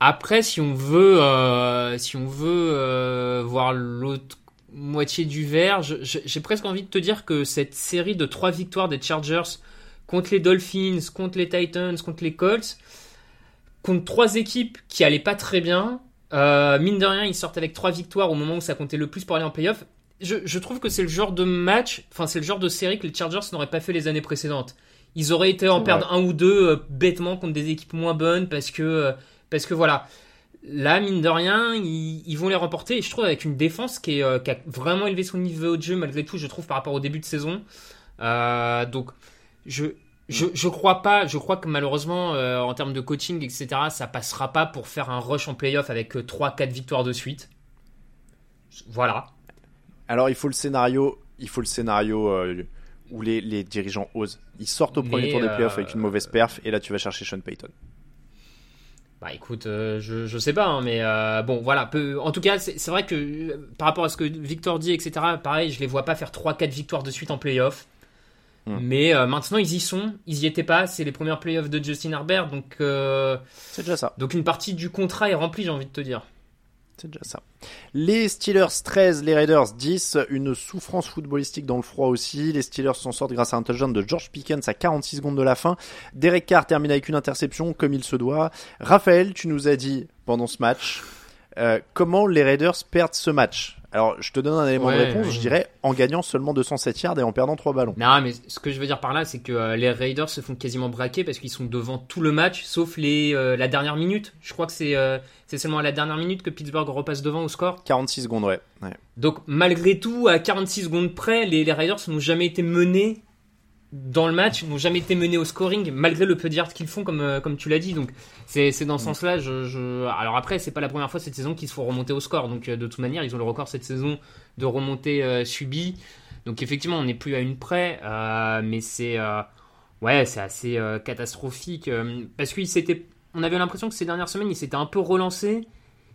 Après, si on veut, euh, si on veut euh, voir l'autre moitié du verre, j'ai presque envie de te dire que cette série de trois victoires des Chargers contre les Dolphins, contre les Titans, contre les Colts, contre trois équipes qui allaient pas très bien. Euh, mine de rien, ils sortent avec trois victoires au moment où ça comptait le plus pour aller en playoff. Je, je trouve que c'est le genre de match, enfin c'est le genre de série que les Chargers n'auraient pas fait les années précédentes. Ils auraient été en perdre un ou deux euh, bêtement contre des équipes moins bonnes parce que euh, parce que voilà. Là, mine de rien, ils, ils vont les remporter. Et je trouve avec une défense qui, est, qui a vraiment élevé son niveau de jeu malgré tout, je trouve par rapport au début de saison. Donc, je, je, je crois pas, je crois que malheureusement, euh, en termes de coaching, etc., ça passera pas pour faire un rush en playoff avec 3-4 victoires de suite. Voilà. Alors il faut le scénario, il faut le scénario euh, où les, les dirigeants osent. Ils sortent au premier Mais, tour des playoffs euh, avec une mauvaise perf et là tu vas chercher Sean Payton. Bah écoute, euh, je, je sais pas, hein, mais euh, bon voilà. Peu, en tout cas, c'est c'est vrai que euh, par rapport à ce que Victor dit, etc., pareil, je les vois pas faire 3-4 victoires de suite en playoff. Hmm. Mais euh, maintenant, ils y sont, ils y étaient pas. C'est les premières playoffs de Justin Herbert, donc euh, C'est déjà ça. donc une partie du contrat est remplie, j'ai envie de te dire. C'est déjà ça. Les Steelers 13, les Raiders 10. Une souffrance footballistique dans le froid aussi. Les Steelers s'en sortent grâce à un touchdown de George Pickens à 46 secondes de la fin. Derek Carr termine avec une interception comme il se doit. Raphaël, tu nous as dit pendant ce match euh, comment les Raiders perdent ce match? Alors, je te donne un élément de réponse. ouais. Je dirais en gagnant seulement 207 yards et en perdant 3 ballons. Non, mais ce que je veux dire par là, c'est que euh, les Raiders se font quasiment braquer parce qu'ils sont devant tout le match, sauf les euh, la dernière minute. Je crois que c'est euh, c'est seulement à la dernière minute que Pittsburgh repasse devant au score. 46 secondes, ouais. ouais. Donc malgré tout, à 46 secondes près, les, les Raiders n'ont jamais été menés dans le match, n'ont jamais été menés au scoring, malgré le peu de yards qu'ils font, comme, euh, comme tu l'as dit. Donc c'est dans ce sens-là. Je, je... Alors après, c'est pas la première fois cette saison qu'ils se font remonter au score. Donc euh, de toute manière, ils ont le record cette saison de remontée euh, subie. Donc effectivement, on n'est plus à une près, euh, mais c'est euh, ouais, c'est assez catastrophique parce qu'il s'était, on avait l'impression que ces dernières semaines, il s'était un peu relancé.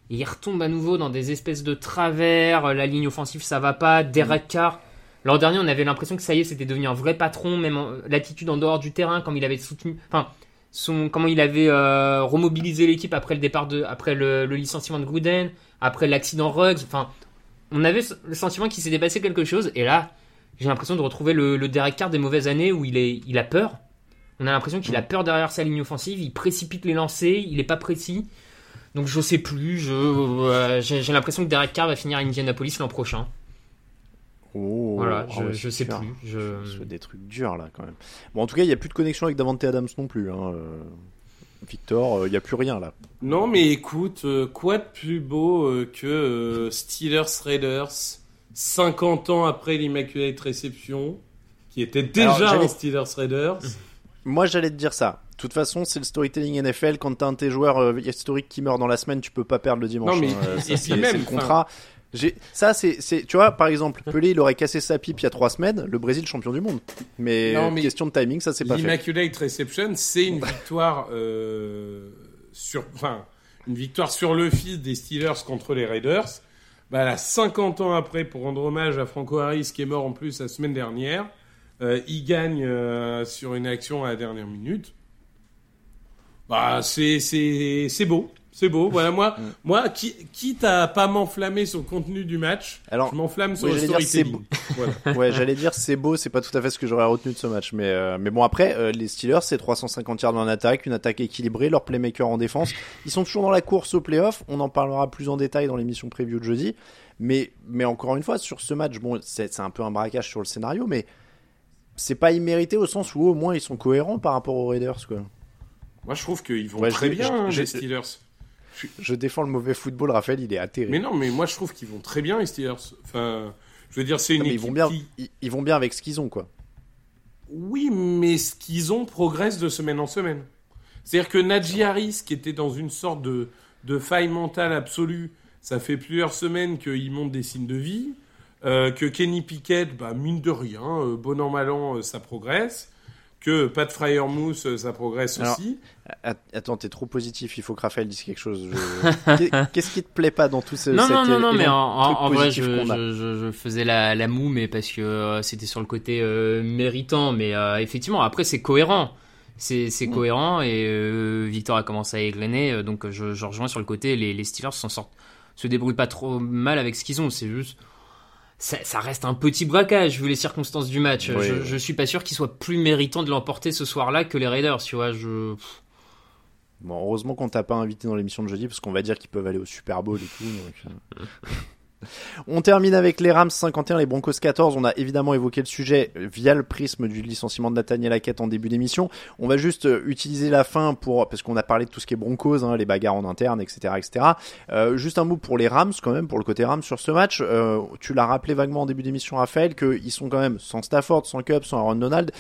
Et il retombe à nouveau dans des espèces de travers. La ligne offensive, ça va pas. Derek Carr. L'an dernier, on avait l'impression que ça y est, c'était devenu un vrai patron, même l'attitude en dehors du terrain, comme il avait soutenu, enfin, son, comment il avait euh, remobilisé l'équipe après le départ de, après le, licenciement de Gruden, après l'accident Ruggs. Enfin, on avait le sentiment qu'il s'était passé quelque chose. Et là, j'ai l'impression de retrouver le, Derek Carr des mauvaises années où il est, il a peur. On a l'impression qu'il a peur derrière sa ligne offensive. Il précipite les lancers. Il est pas précis. Donc je sais plus. Je, euh, j'ai l'impression que Derek Carr va finir à Indianapolis l'an prochain. Oh, Voilà, ah je, sais sûr. plus. Je... Je des trucs durs là quand même. Bon, en tout cas, il n'y a plus de connexion avec Davante Adams non plus. Hein. euh, Victor, euh, il n'y a plus rien là. Non, mais écoute, euh, quoi de plus beau euh, que Steelers Raiders 50 ans après l'Immaculate Reception, qui était déjà Alors, un Steelers Raiders. (laughs) Moi, j'allais te dire ça. De toute façon, c'est le storytelling NFL. Quand t'as un de tes joueurs historiques qui meurt dans la semaine, tu peux pas perdre le dimanche. Non, mais- hein. Ça, et puis c'est même, c'est le contrat. J'ai- Ça, c'est, c'est, tu vois, par exemple, (laughs) Pelé, il aurait cassé sa pipe il y a trois semaines, le Brésil champion du monde. Mais, Non, mais question de timing, ça c'est pas fait. L'Immaculate Reception, c'est une (laughs) victoire euh, sur, enfin, une victoire sur le fil des Steelers contre les Raiders. Bah, là, 50 ans après, pour rendre hommage à Franco Harris, qui est mort en plus la semaine dernière, euh, il gagne euh, sur une action à la dernière minute. Bah, c'est c'est c'est beau, C'est beau. Voilà, moi, moi, qui, quitte à pas m'enflammer sur le contenu du match, Alors, je m'enflamme sur oui, le j'allais dire, c'est storytelling. Voilà. (laughs) ouais, j'allais dire c'est beau, c'est pas tout à fait ce que j'aurais retenu de ce match, mais euh, mais bon après euh, les Steelers c'est 350 yards en attaque, une attaque équilibrée, leur playmaker en défense, ils sont toujours dans la course au playoff, on en parlera plus en détail dans l'émission preview de jeudi, mais mais encore une fois sur ce match, bon c'est c'est un peu un braquage sur le scénario, mais c'est pas immérité au sens où au moins ils sont cohérents par rapport aux Raiders quoi. Moi, je trouve qu'ils vont Ouais, très bien, hein, les Steelers. Je défends le mauvais football, Raphaël, il est atterré. Mais non, mais moi, je trouve qu'ils vont très bien, les Steelers. Enfin, je veux dire, c'est une Non, mais ils équipe vont bien, qui... ils, ils vont bien avec ce qu'ils ont quoi. Oui, mais ce qu'ils ont progresse de semaine en semaine. C'est-à-dire que Najee Harris, qui était dans une sorte de, de faille mentale absolue, ça fait plusieurs semaines qu'il montre des signes de vie. Euh, que Kenny Pickett, bah, mine de rien, euh, bon an, mal an, euh, ça progresse. Que Pat Fryermouth, euh, ça progresse Alors, aussi. Att- Attends, t'es trop positif, il faut que Raphaël dise quelque chose. Je- (laughs) Qu'est-ce qui te plaît pas dans tout ce Non, non, non, non, mais en, en- trucs en vrai, je, faisais la, la moue, mais parce que euh, c'était sur le côté euh, méritant. Mais euh, effectivement, après, c'est cohérent. C'est c'est cohérent et euh, Victor a commencé à égrener. donc, je, je rejoins sur le côté. Les, les Steelers s'en sortent, se débrouillent pas trop mal avec ce qu'ils ont. C'est juste. Ça, ça reste un petit braquage vu les circonstances du match. Oui, je, je suis pas sûr qu'il soit plus méritant de l'emporter ce soir-là que les Raiders. Tu vois, je. Bon, heureusement qu'on t'a pas invité dans l'émission de jeudi parce qu'on va dire qu'ils peuvent aller au Super Bowl et tout. donc, euh. (laughs) On termine avec les Rams 51, les Broncos 14. On a évidemment évoqué le sujet via le prisme du licenciement de Nathaniel Hackett en début d'émission. On va juste euh, utiliser la fin pour parce qu'on a parlé de tout ce qui est Broncos, hein, les bagarres en interne, etc., etc. Euh, juste un mot pour les Rams quand même, pour le côté Rams sur ce match. Euh, tu l'as rappelé vaguement en début d'émission, Raphaël, qu'ils sont quand même sans Stafford, sans Cup, sans Aaron Donald.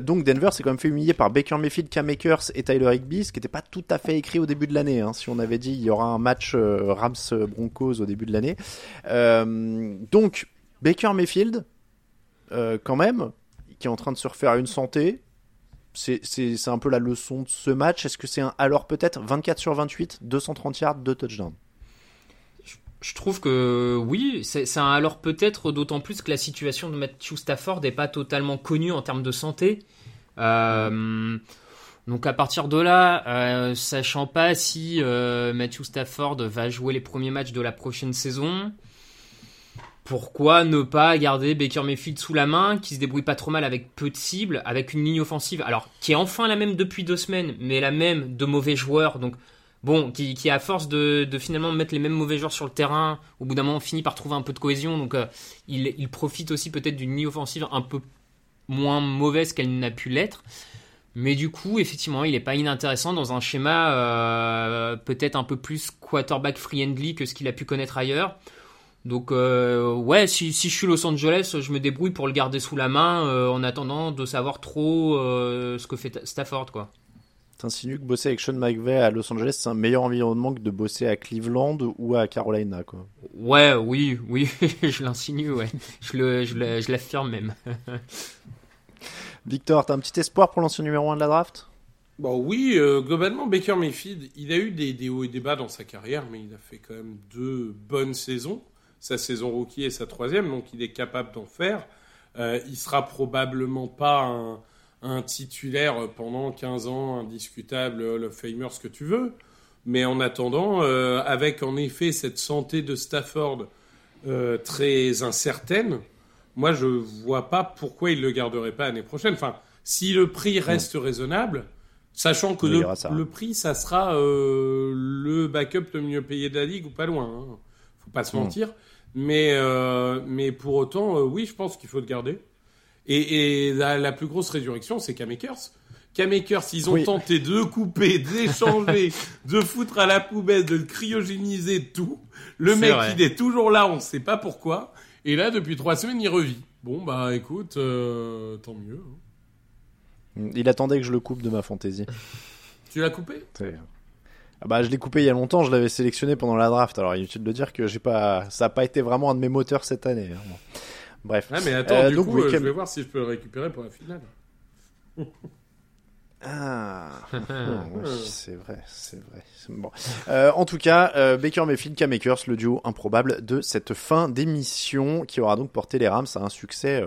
Donc Denver s'est quand même fait humilier par Baker Mayfield, Cam Akers et Tyler Higbee, ce qui n'était pas tout à fait écrit au début de l'année. Hein, si on avait dit il y aura un match Rams Broncos au début de l'année. Euh, donc Baker Mayfield, euh, quand même, qui est en train de se refaire une santé. C'est un peu la leçon de ce match. Est-ce que c'est un alors peut-être 24 sur 28, 230 yards, 2 touchdowns Je trouve que oui, c'est un alors peut-être d'autant plus que la situation de Matthew Stafford n'est pas totalement connue en termes de santé. Euh, donc à partir de là, sachant pas si euh, Matthew Stafford va jouer les premiers matchs de la prochaine saison, pourquoi ne pas garder Baker Mayfield sous la main, qui se débrouille pas trop mal avec peu de cibles, avec une ligne offensive, alors qui est enfin la même depuis deux semaines, mais la même de mauvais joueurs, donc bon, qui, à force de, finalement mettre les mêmes mauvais joueurs sur le terrain, au bout d'un moment finit par trouver un peu de cohésion, donc euh, il, il profite aussi peut-être d'une ligne offensive un peu moins mauvaise qu'elle n'a pu l'être. Mais du coup, effectivement, il n'est pas inintéressant dans un schéma euh, peut-être un peu plus quarterback friendly que ce qu'il a pu connaître ailleurs. Donc euh, ouais, si, si je suis Los Angeles, je me débrouille pour le garder sous la main euh, en attendant de savoir trop euh, ce que fait Stafford quoi. T'insinues que bosser avec Sean McVay à Los Angeles, c'est un meilleur environnement que de bosser à Cleveland ou à Carolina, quoi. Ouais, oui, oui, (laughs) je l'insinue, ouais. Je le, je le- je l'affirme même. (laughs) Victor, t'as un petit espoir pour l'ancien numéro 1 de la draft? Bon, oui, euh, globalement, Baker Mayfield, il a eu des, des hauts et des bas dans sa carrière, mais il a fait quand même deux bonnes saisons, sa saison rookie et sa troisième, donc il est capable d'en faire. Euh, il sera probablement pas un, un titulaire pendant 15 ans, indiscutable, Hall of Famer, ce que tu veux. Mais en attendant, euh, avec en effet cette santé de Stafford euh, très incertaine, moi je vois pas pourquoi il le garderait pas l'année prochaine. Enfin, si le prix reste raisonnable, sachant que le, ça. le prix, ça sera euh, le backup le mieux payé de la ligue ou pas loin. Hein. Faut pas se Mm. mentir. Mais, euh, mais pour autant, euh, oui, je pense qu'il faut le garder. Et, et la, la plus grosse résurrection, c'est Cam Akers. Cam Akers, ils ont Oui. tenté de couper, d'échanger, (laughs) de foutre à la poubelle, de le cryogéniser, tout. Le mec, vrai. il est toujours là, on sait pas pourquoi. Et là, depuis trois semaines, il revit. Bon, bah écoute, euh, tant mieux. hein. Il attendait que je le coupe de ma fantaisie. Tu l'as coupé? Bah, je l'ai coupé il y a longtemps, je l'avais sélectionné pendant la draft. Alors, inutile de dire que j'ai pas, ça a pas été vraiment un de mes moteurs cette année. hein. Bon. Bref. Ah, mais attends, Euh, du donc, coup, euh, je vais voir si je peux le récupérer pour la finale. Ah, (laughs) oui, c'est vrai, c'est vrai. Bon. Euh, en tout cas, euh, Baker Mayfield, Cam Akers, le duo improbable de cette fin d'émission qui aura donc porté les Rams à un succès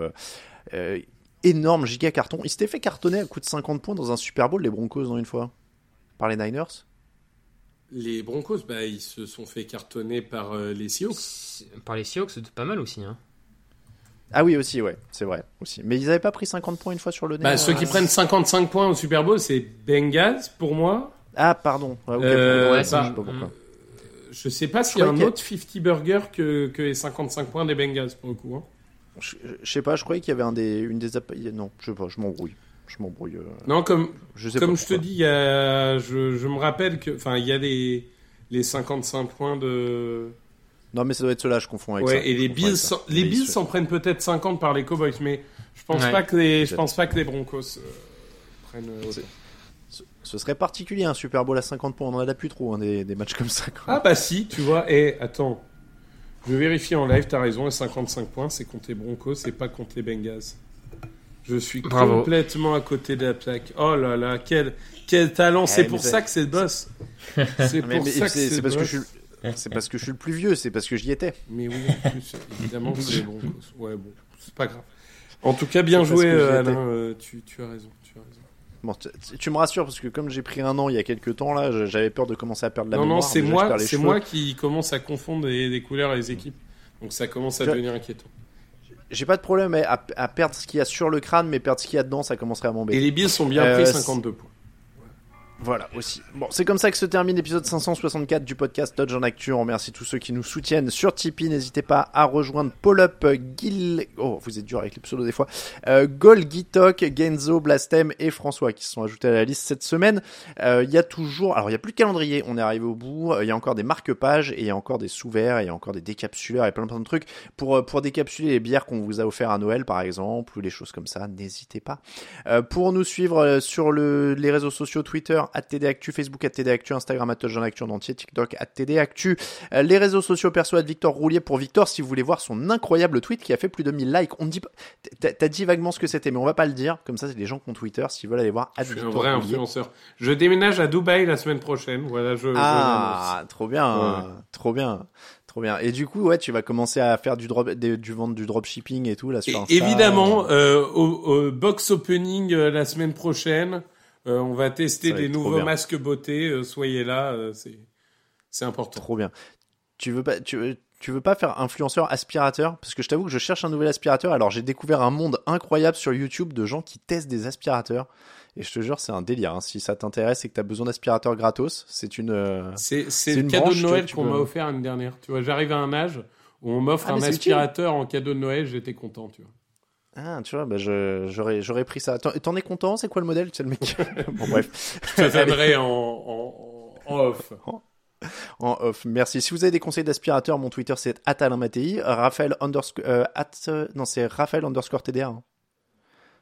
euh, énorme, giga carton. Il s'était fait cartonner à coup de 50 points dans un Super Bowl, les Broncos, dans une fois, par les Niners? Les Broncos, bah, ils se sont fait cartonner par euh, les Seahawks. Par les Seahawks, c'était pas mal aussi. Hein. Ah oui, aussi, ouais, c'est vrai. aussi. Mais ils n'avaient pas pris 50 points une fois sur le nez. Bah, ceux qui euh, prennent 55 points au Super Bowl, c'est Bengals pour moi. Ah, pardon. Ouais, ok, Euh, ouais, bah, je sais pas pourquoi. Je sais pas s'il y a un autre 50 burger que, que les 55 points des Bengals pour le coup. hein. Je, je sais pas, je croyais qu'il y avait un des, une des. Non, je sais pas, je m'embrouille. Je m'embrouille. euh, Non, comme, Je sais comme pas je te dis, il y a, je, je me rappelle que, enfin, il y a les, les 55 points de. Non, mais ça doit être cela, je confonds avec Ouais, ça. et les Bills, s'en- les Bills s'en prennent peut-être 50 par les Cowboys, mais je pense Ouais. pas que les, je pense pas que les Broncos euh, prennent. euh. Ce- serait particulier un Super Bowl à 50 points, on en a plus trop hein, des, des matchs comme ça. quoi. Ah bah si, tu vois. Et attends, je vérifie en live. T'as raison. Et 55 points, c'est contre les Broncos, c'est pas contre les Bengals. Je suis Bravo. complètement à côté de la plaque. Oh là là, quel quel talent C'est mais pour c'est- ça que c'est le boss. (laughs) C'est pour mais ça que c'est c'est c'est parce que je suis. C'est parce que je suis le plus vieux, c'est parce que j'y étais. Mais oui, en plus, évidemment, (laughs) c'est Broncos. Ouais, bon, c'est pas grave. En tout cas, bien C'est joué, euh. Alain. euh, tu, tu as raison. Tu as raison. Bon, tu, tu me rassures parce que comme j'ai pris un an il y a quelques temps là, j'avais peur de commencer à perdre la non, mémoire. non, c'est moi, c'est moi qui commence à confondre les, les couleurs et les équipes. Donc ça commence à devenir inquiétant. J'ai pas de problème à, à perdre ce qu'il y a sur le crâne, mais perdre ce qu'il y a dedans, ça commencerait à Et m'embêter. les Bills sont bien Euh, pris c'est- 52 points. Voilà aussi. Bon, c'est comme ça que se termine l'épisode 564 du podcast Dodge en Actu. On remercie tous ceux qui nous soutiennent sur Tipeee. N'hésitez pas à rejoindre Paul Up, Gil. Oh, vous êtes dur avec les pseudos des fois. Euh, Gol, Gitok, Genzo, Blastem et François qui se sont ajoutés à la liste cette semaine. Euh, Il y a toujours, alors il y a plus de calendrier. On est arrivé au bout. Euh, Il y a encore des marque-pages et il y a encore des sous-verts, et il y a encore des décapsuleurs et plein plein de trucs pour euh, pour décapsuler les bières qu'on vous a offert à Noël par exemple ou les choses comme ça. N'hésitez pas. Euh, pour nous suivre euh, sur le, les réseaux sociaux Twitter, @tdactu, Facebook @tdactu, Instagram @actu en entier, TikTok @tdactu, euh, les réseaux sociaux perso Victor Roulier pour Victor si vous voulez voir son incroyable tweet qui a fait plus de 1000 likes. On dit t'as dit vaguement ce que c'était, mais on va pas le dire. Comme ça, c'est les gens qui ont Twitter s'ils veulent aller voir. Je suis un vrai Roulier. influenceur. Je déménage à Dubaï la semaine prochaine. Voilà, je. Ah, trop bien, Ouais. trop bien. Trop bien. Et du coup, ouais, tu vas commencer à faire du drop, des- du vendre du dropshipping et tout là sur Insta. évidemment, euh, au, au box opening euh, la semaine prochaine, euh, on va tester des nouveaux bien. masques beauté. euh, soyez là, euh, c'est important. Trop bien. Tu veux pas, tu veux, tu veux pas faire influenceur aspirateur? Parce que je t'avoue que je cherche un nouvel aspirateur. Alors j'ai découvert un monde incroyable sur YouTube de gens qui testent des aspirateurs. Et je te jure, c'est un délire. hein. Si ça t'intéresse et que t'as besoin d'aspirateur gratos, c'est une. C'est le une cadeau branche, de tu Noël tu qu'on peux- m'a offert l'année dernière. Tu vois, j'arrive à un âge où on m'offre Ah, un utile. aspirateur en cadeau de Noël. J'étais content, tu vois. Ah, tu vois, bah je, j'aurais, j'aurais pris ça. T'en, es content? C'est quoi le modèle? C'est le mec. (laughs) bon bref. Je te donnerai en, en, en- off. en off. Merci. Si vous avez des conseils d'aspirateur, mon Twitter c'est @alainmattei, Raphaël underscore, euh, at, non c'est Raphaël underscore TDA. hein.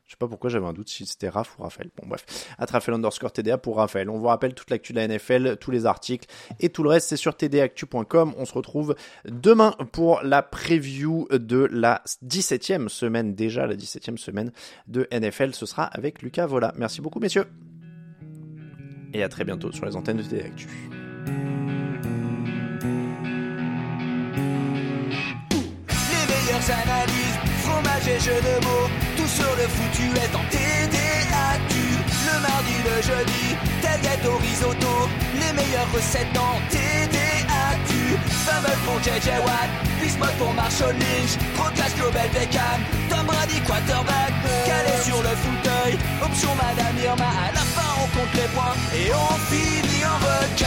Je sais pas pourquoi j'avais un doute si c'était Raph ou Raphaël. Bon bref, at underscore TDA pour Raphaël. On vous rappelle toute l'actu de la NFL, tous les articles et tout le reste c'est sur tdactu.com. On se retrouve demain pour la preview de la 17e semaine déjà, la 17e semaine de NFL. Ce sera avec Lucas Vola. Merci beaucoup messieurs. Et à très bientôt sur les antennes de TDActu. Les sur le foutu est en TDAQ. Le mardi, le jeudi, tel gâteau risotto, les meilleures recettes dans TDAQ. Fumble pour JJ Watt, Bismuth pour Marshall Lynch, Procas Global Beckham, Tom Brady quarterback, calé sur le fauteuil, option Madame Irma, à la fin on compte les points et on finit en requin.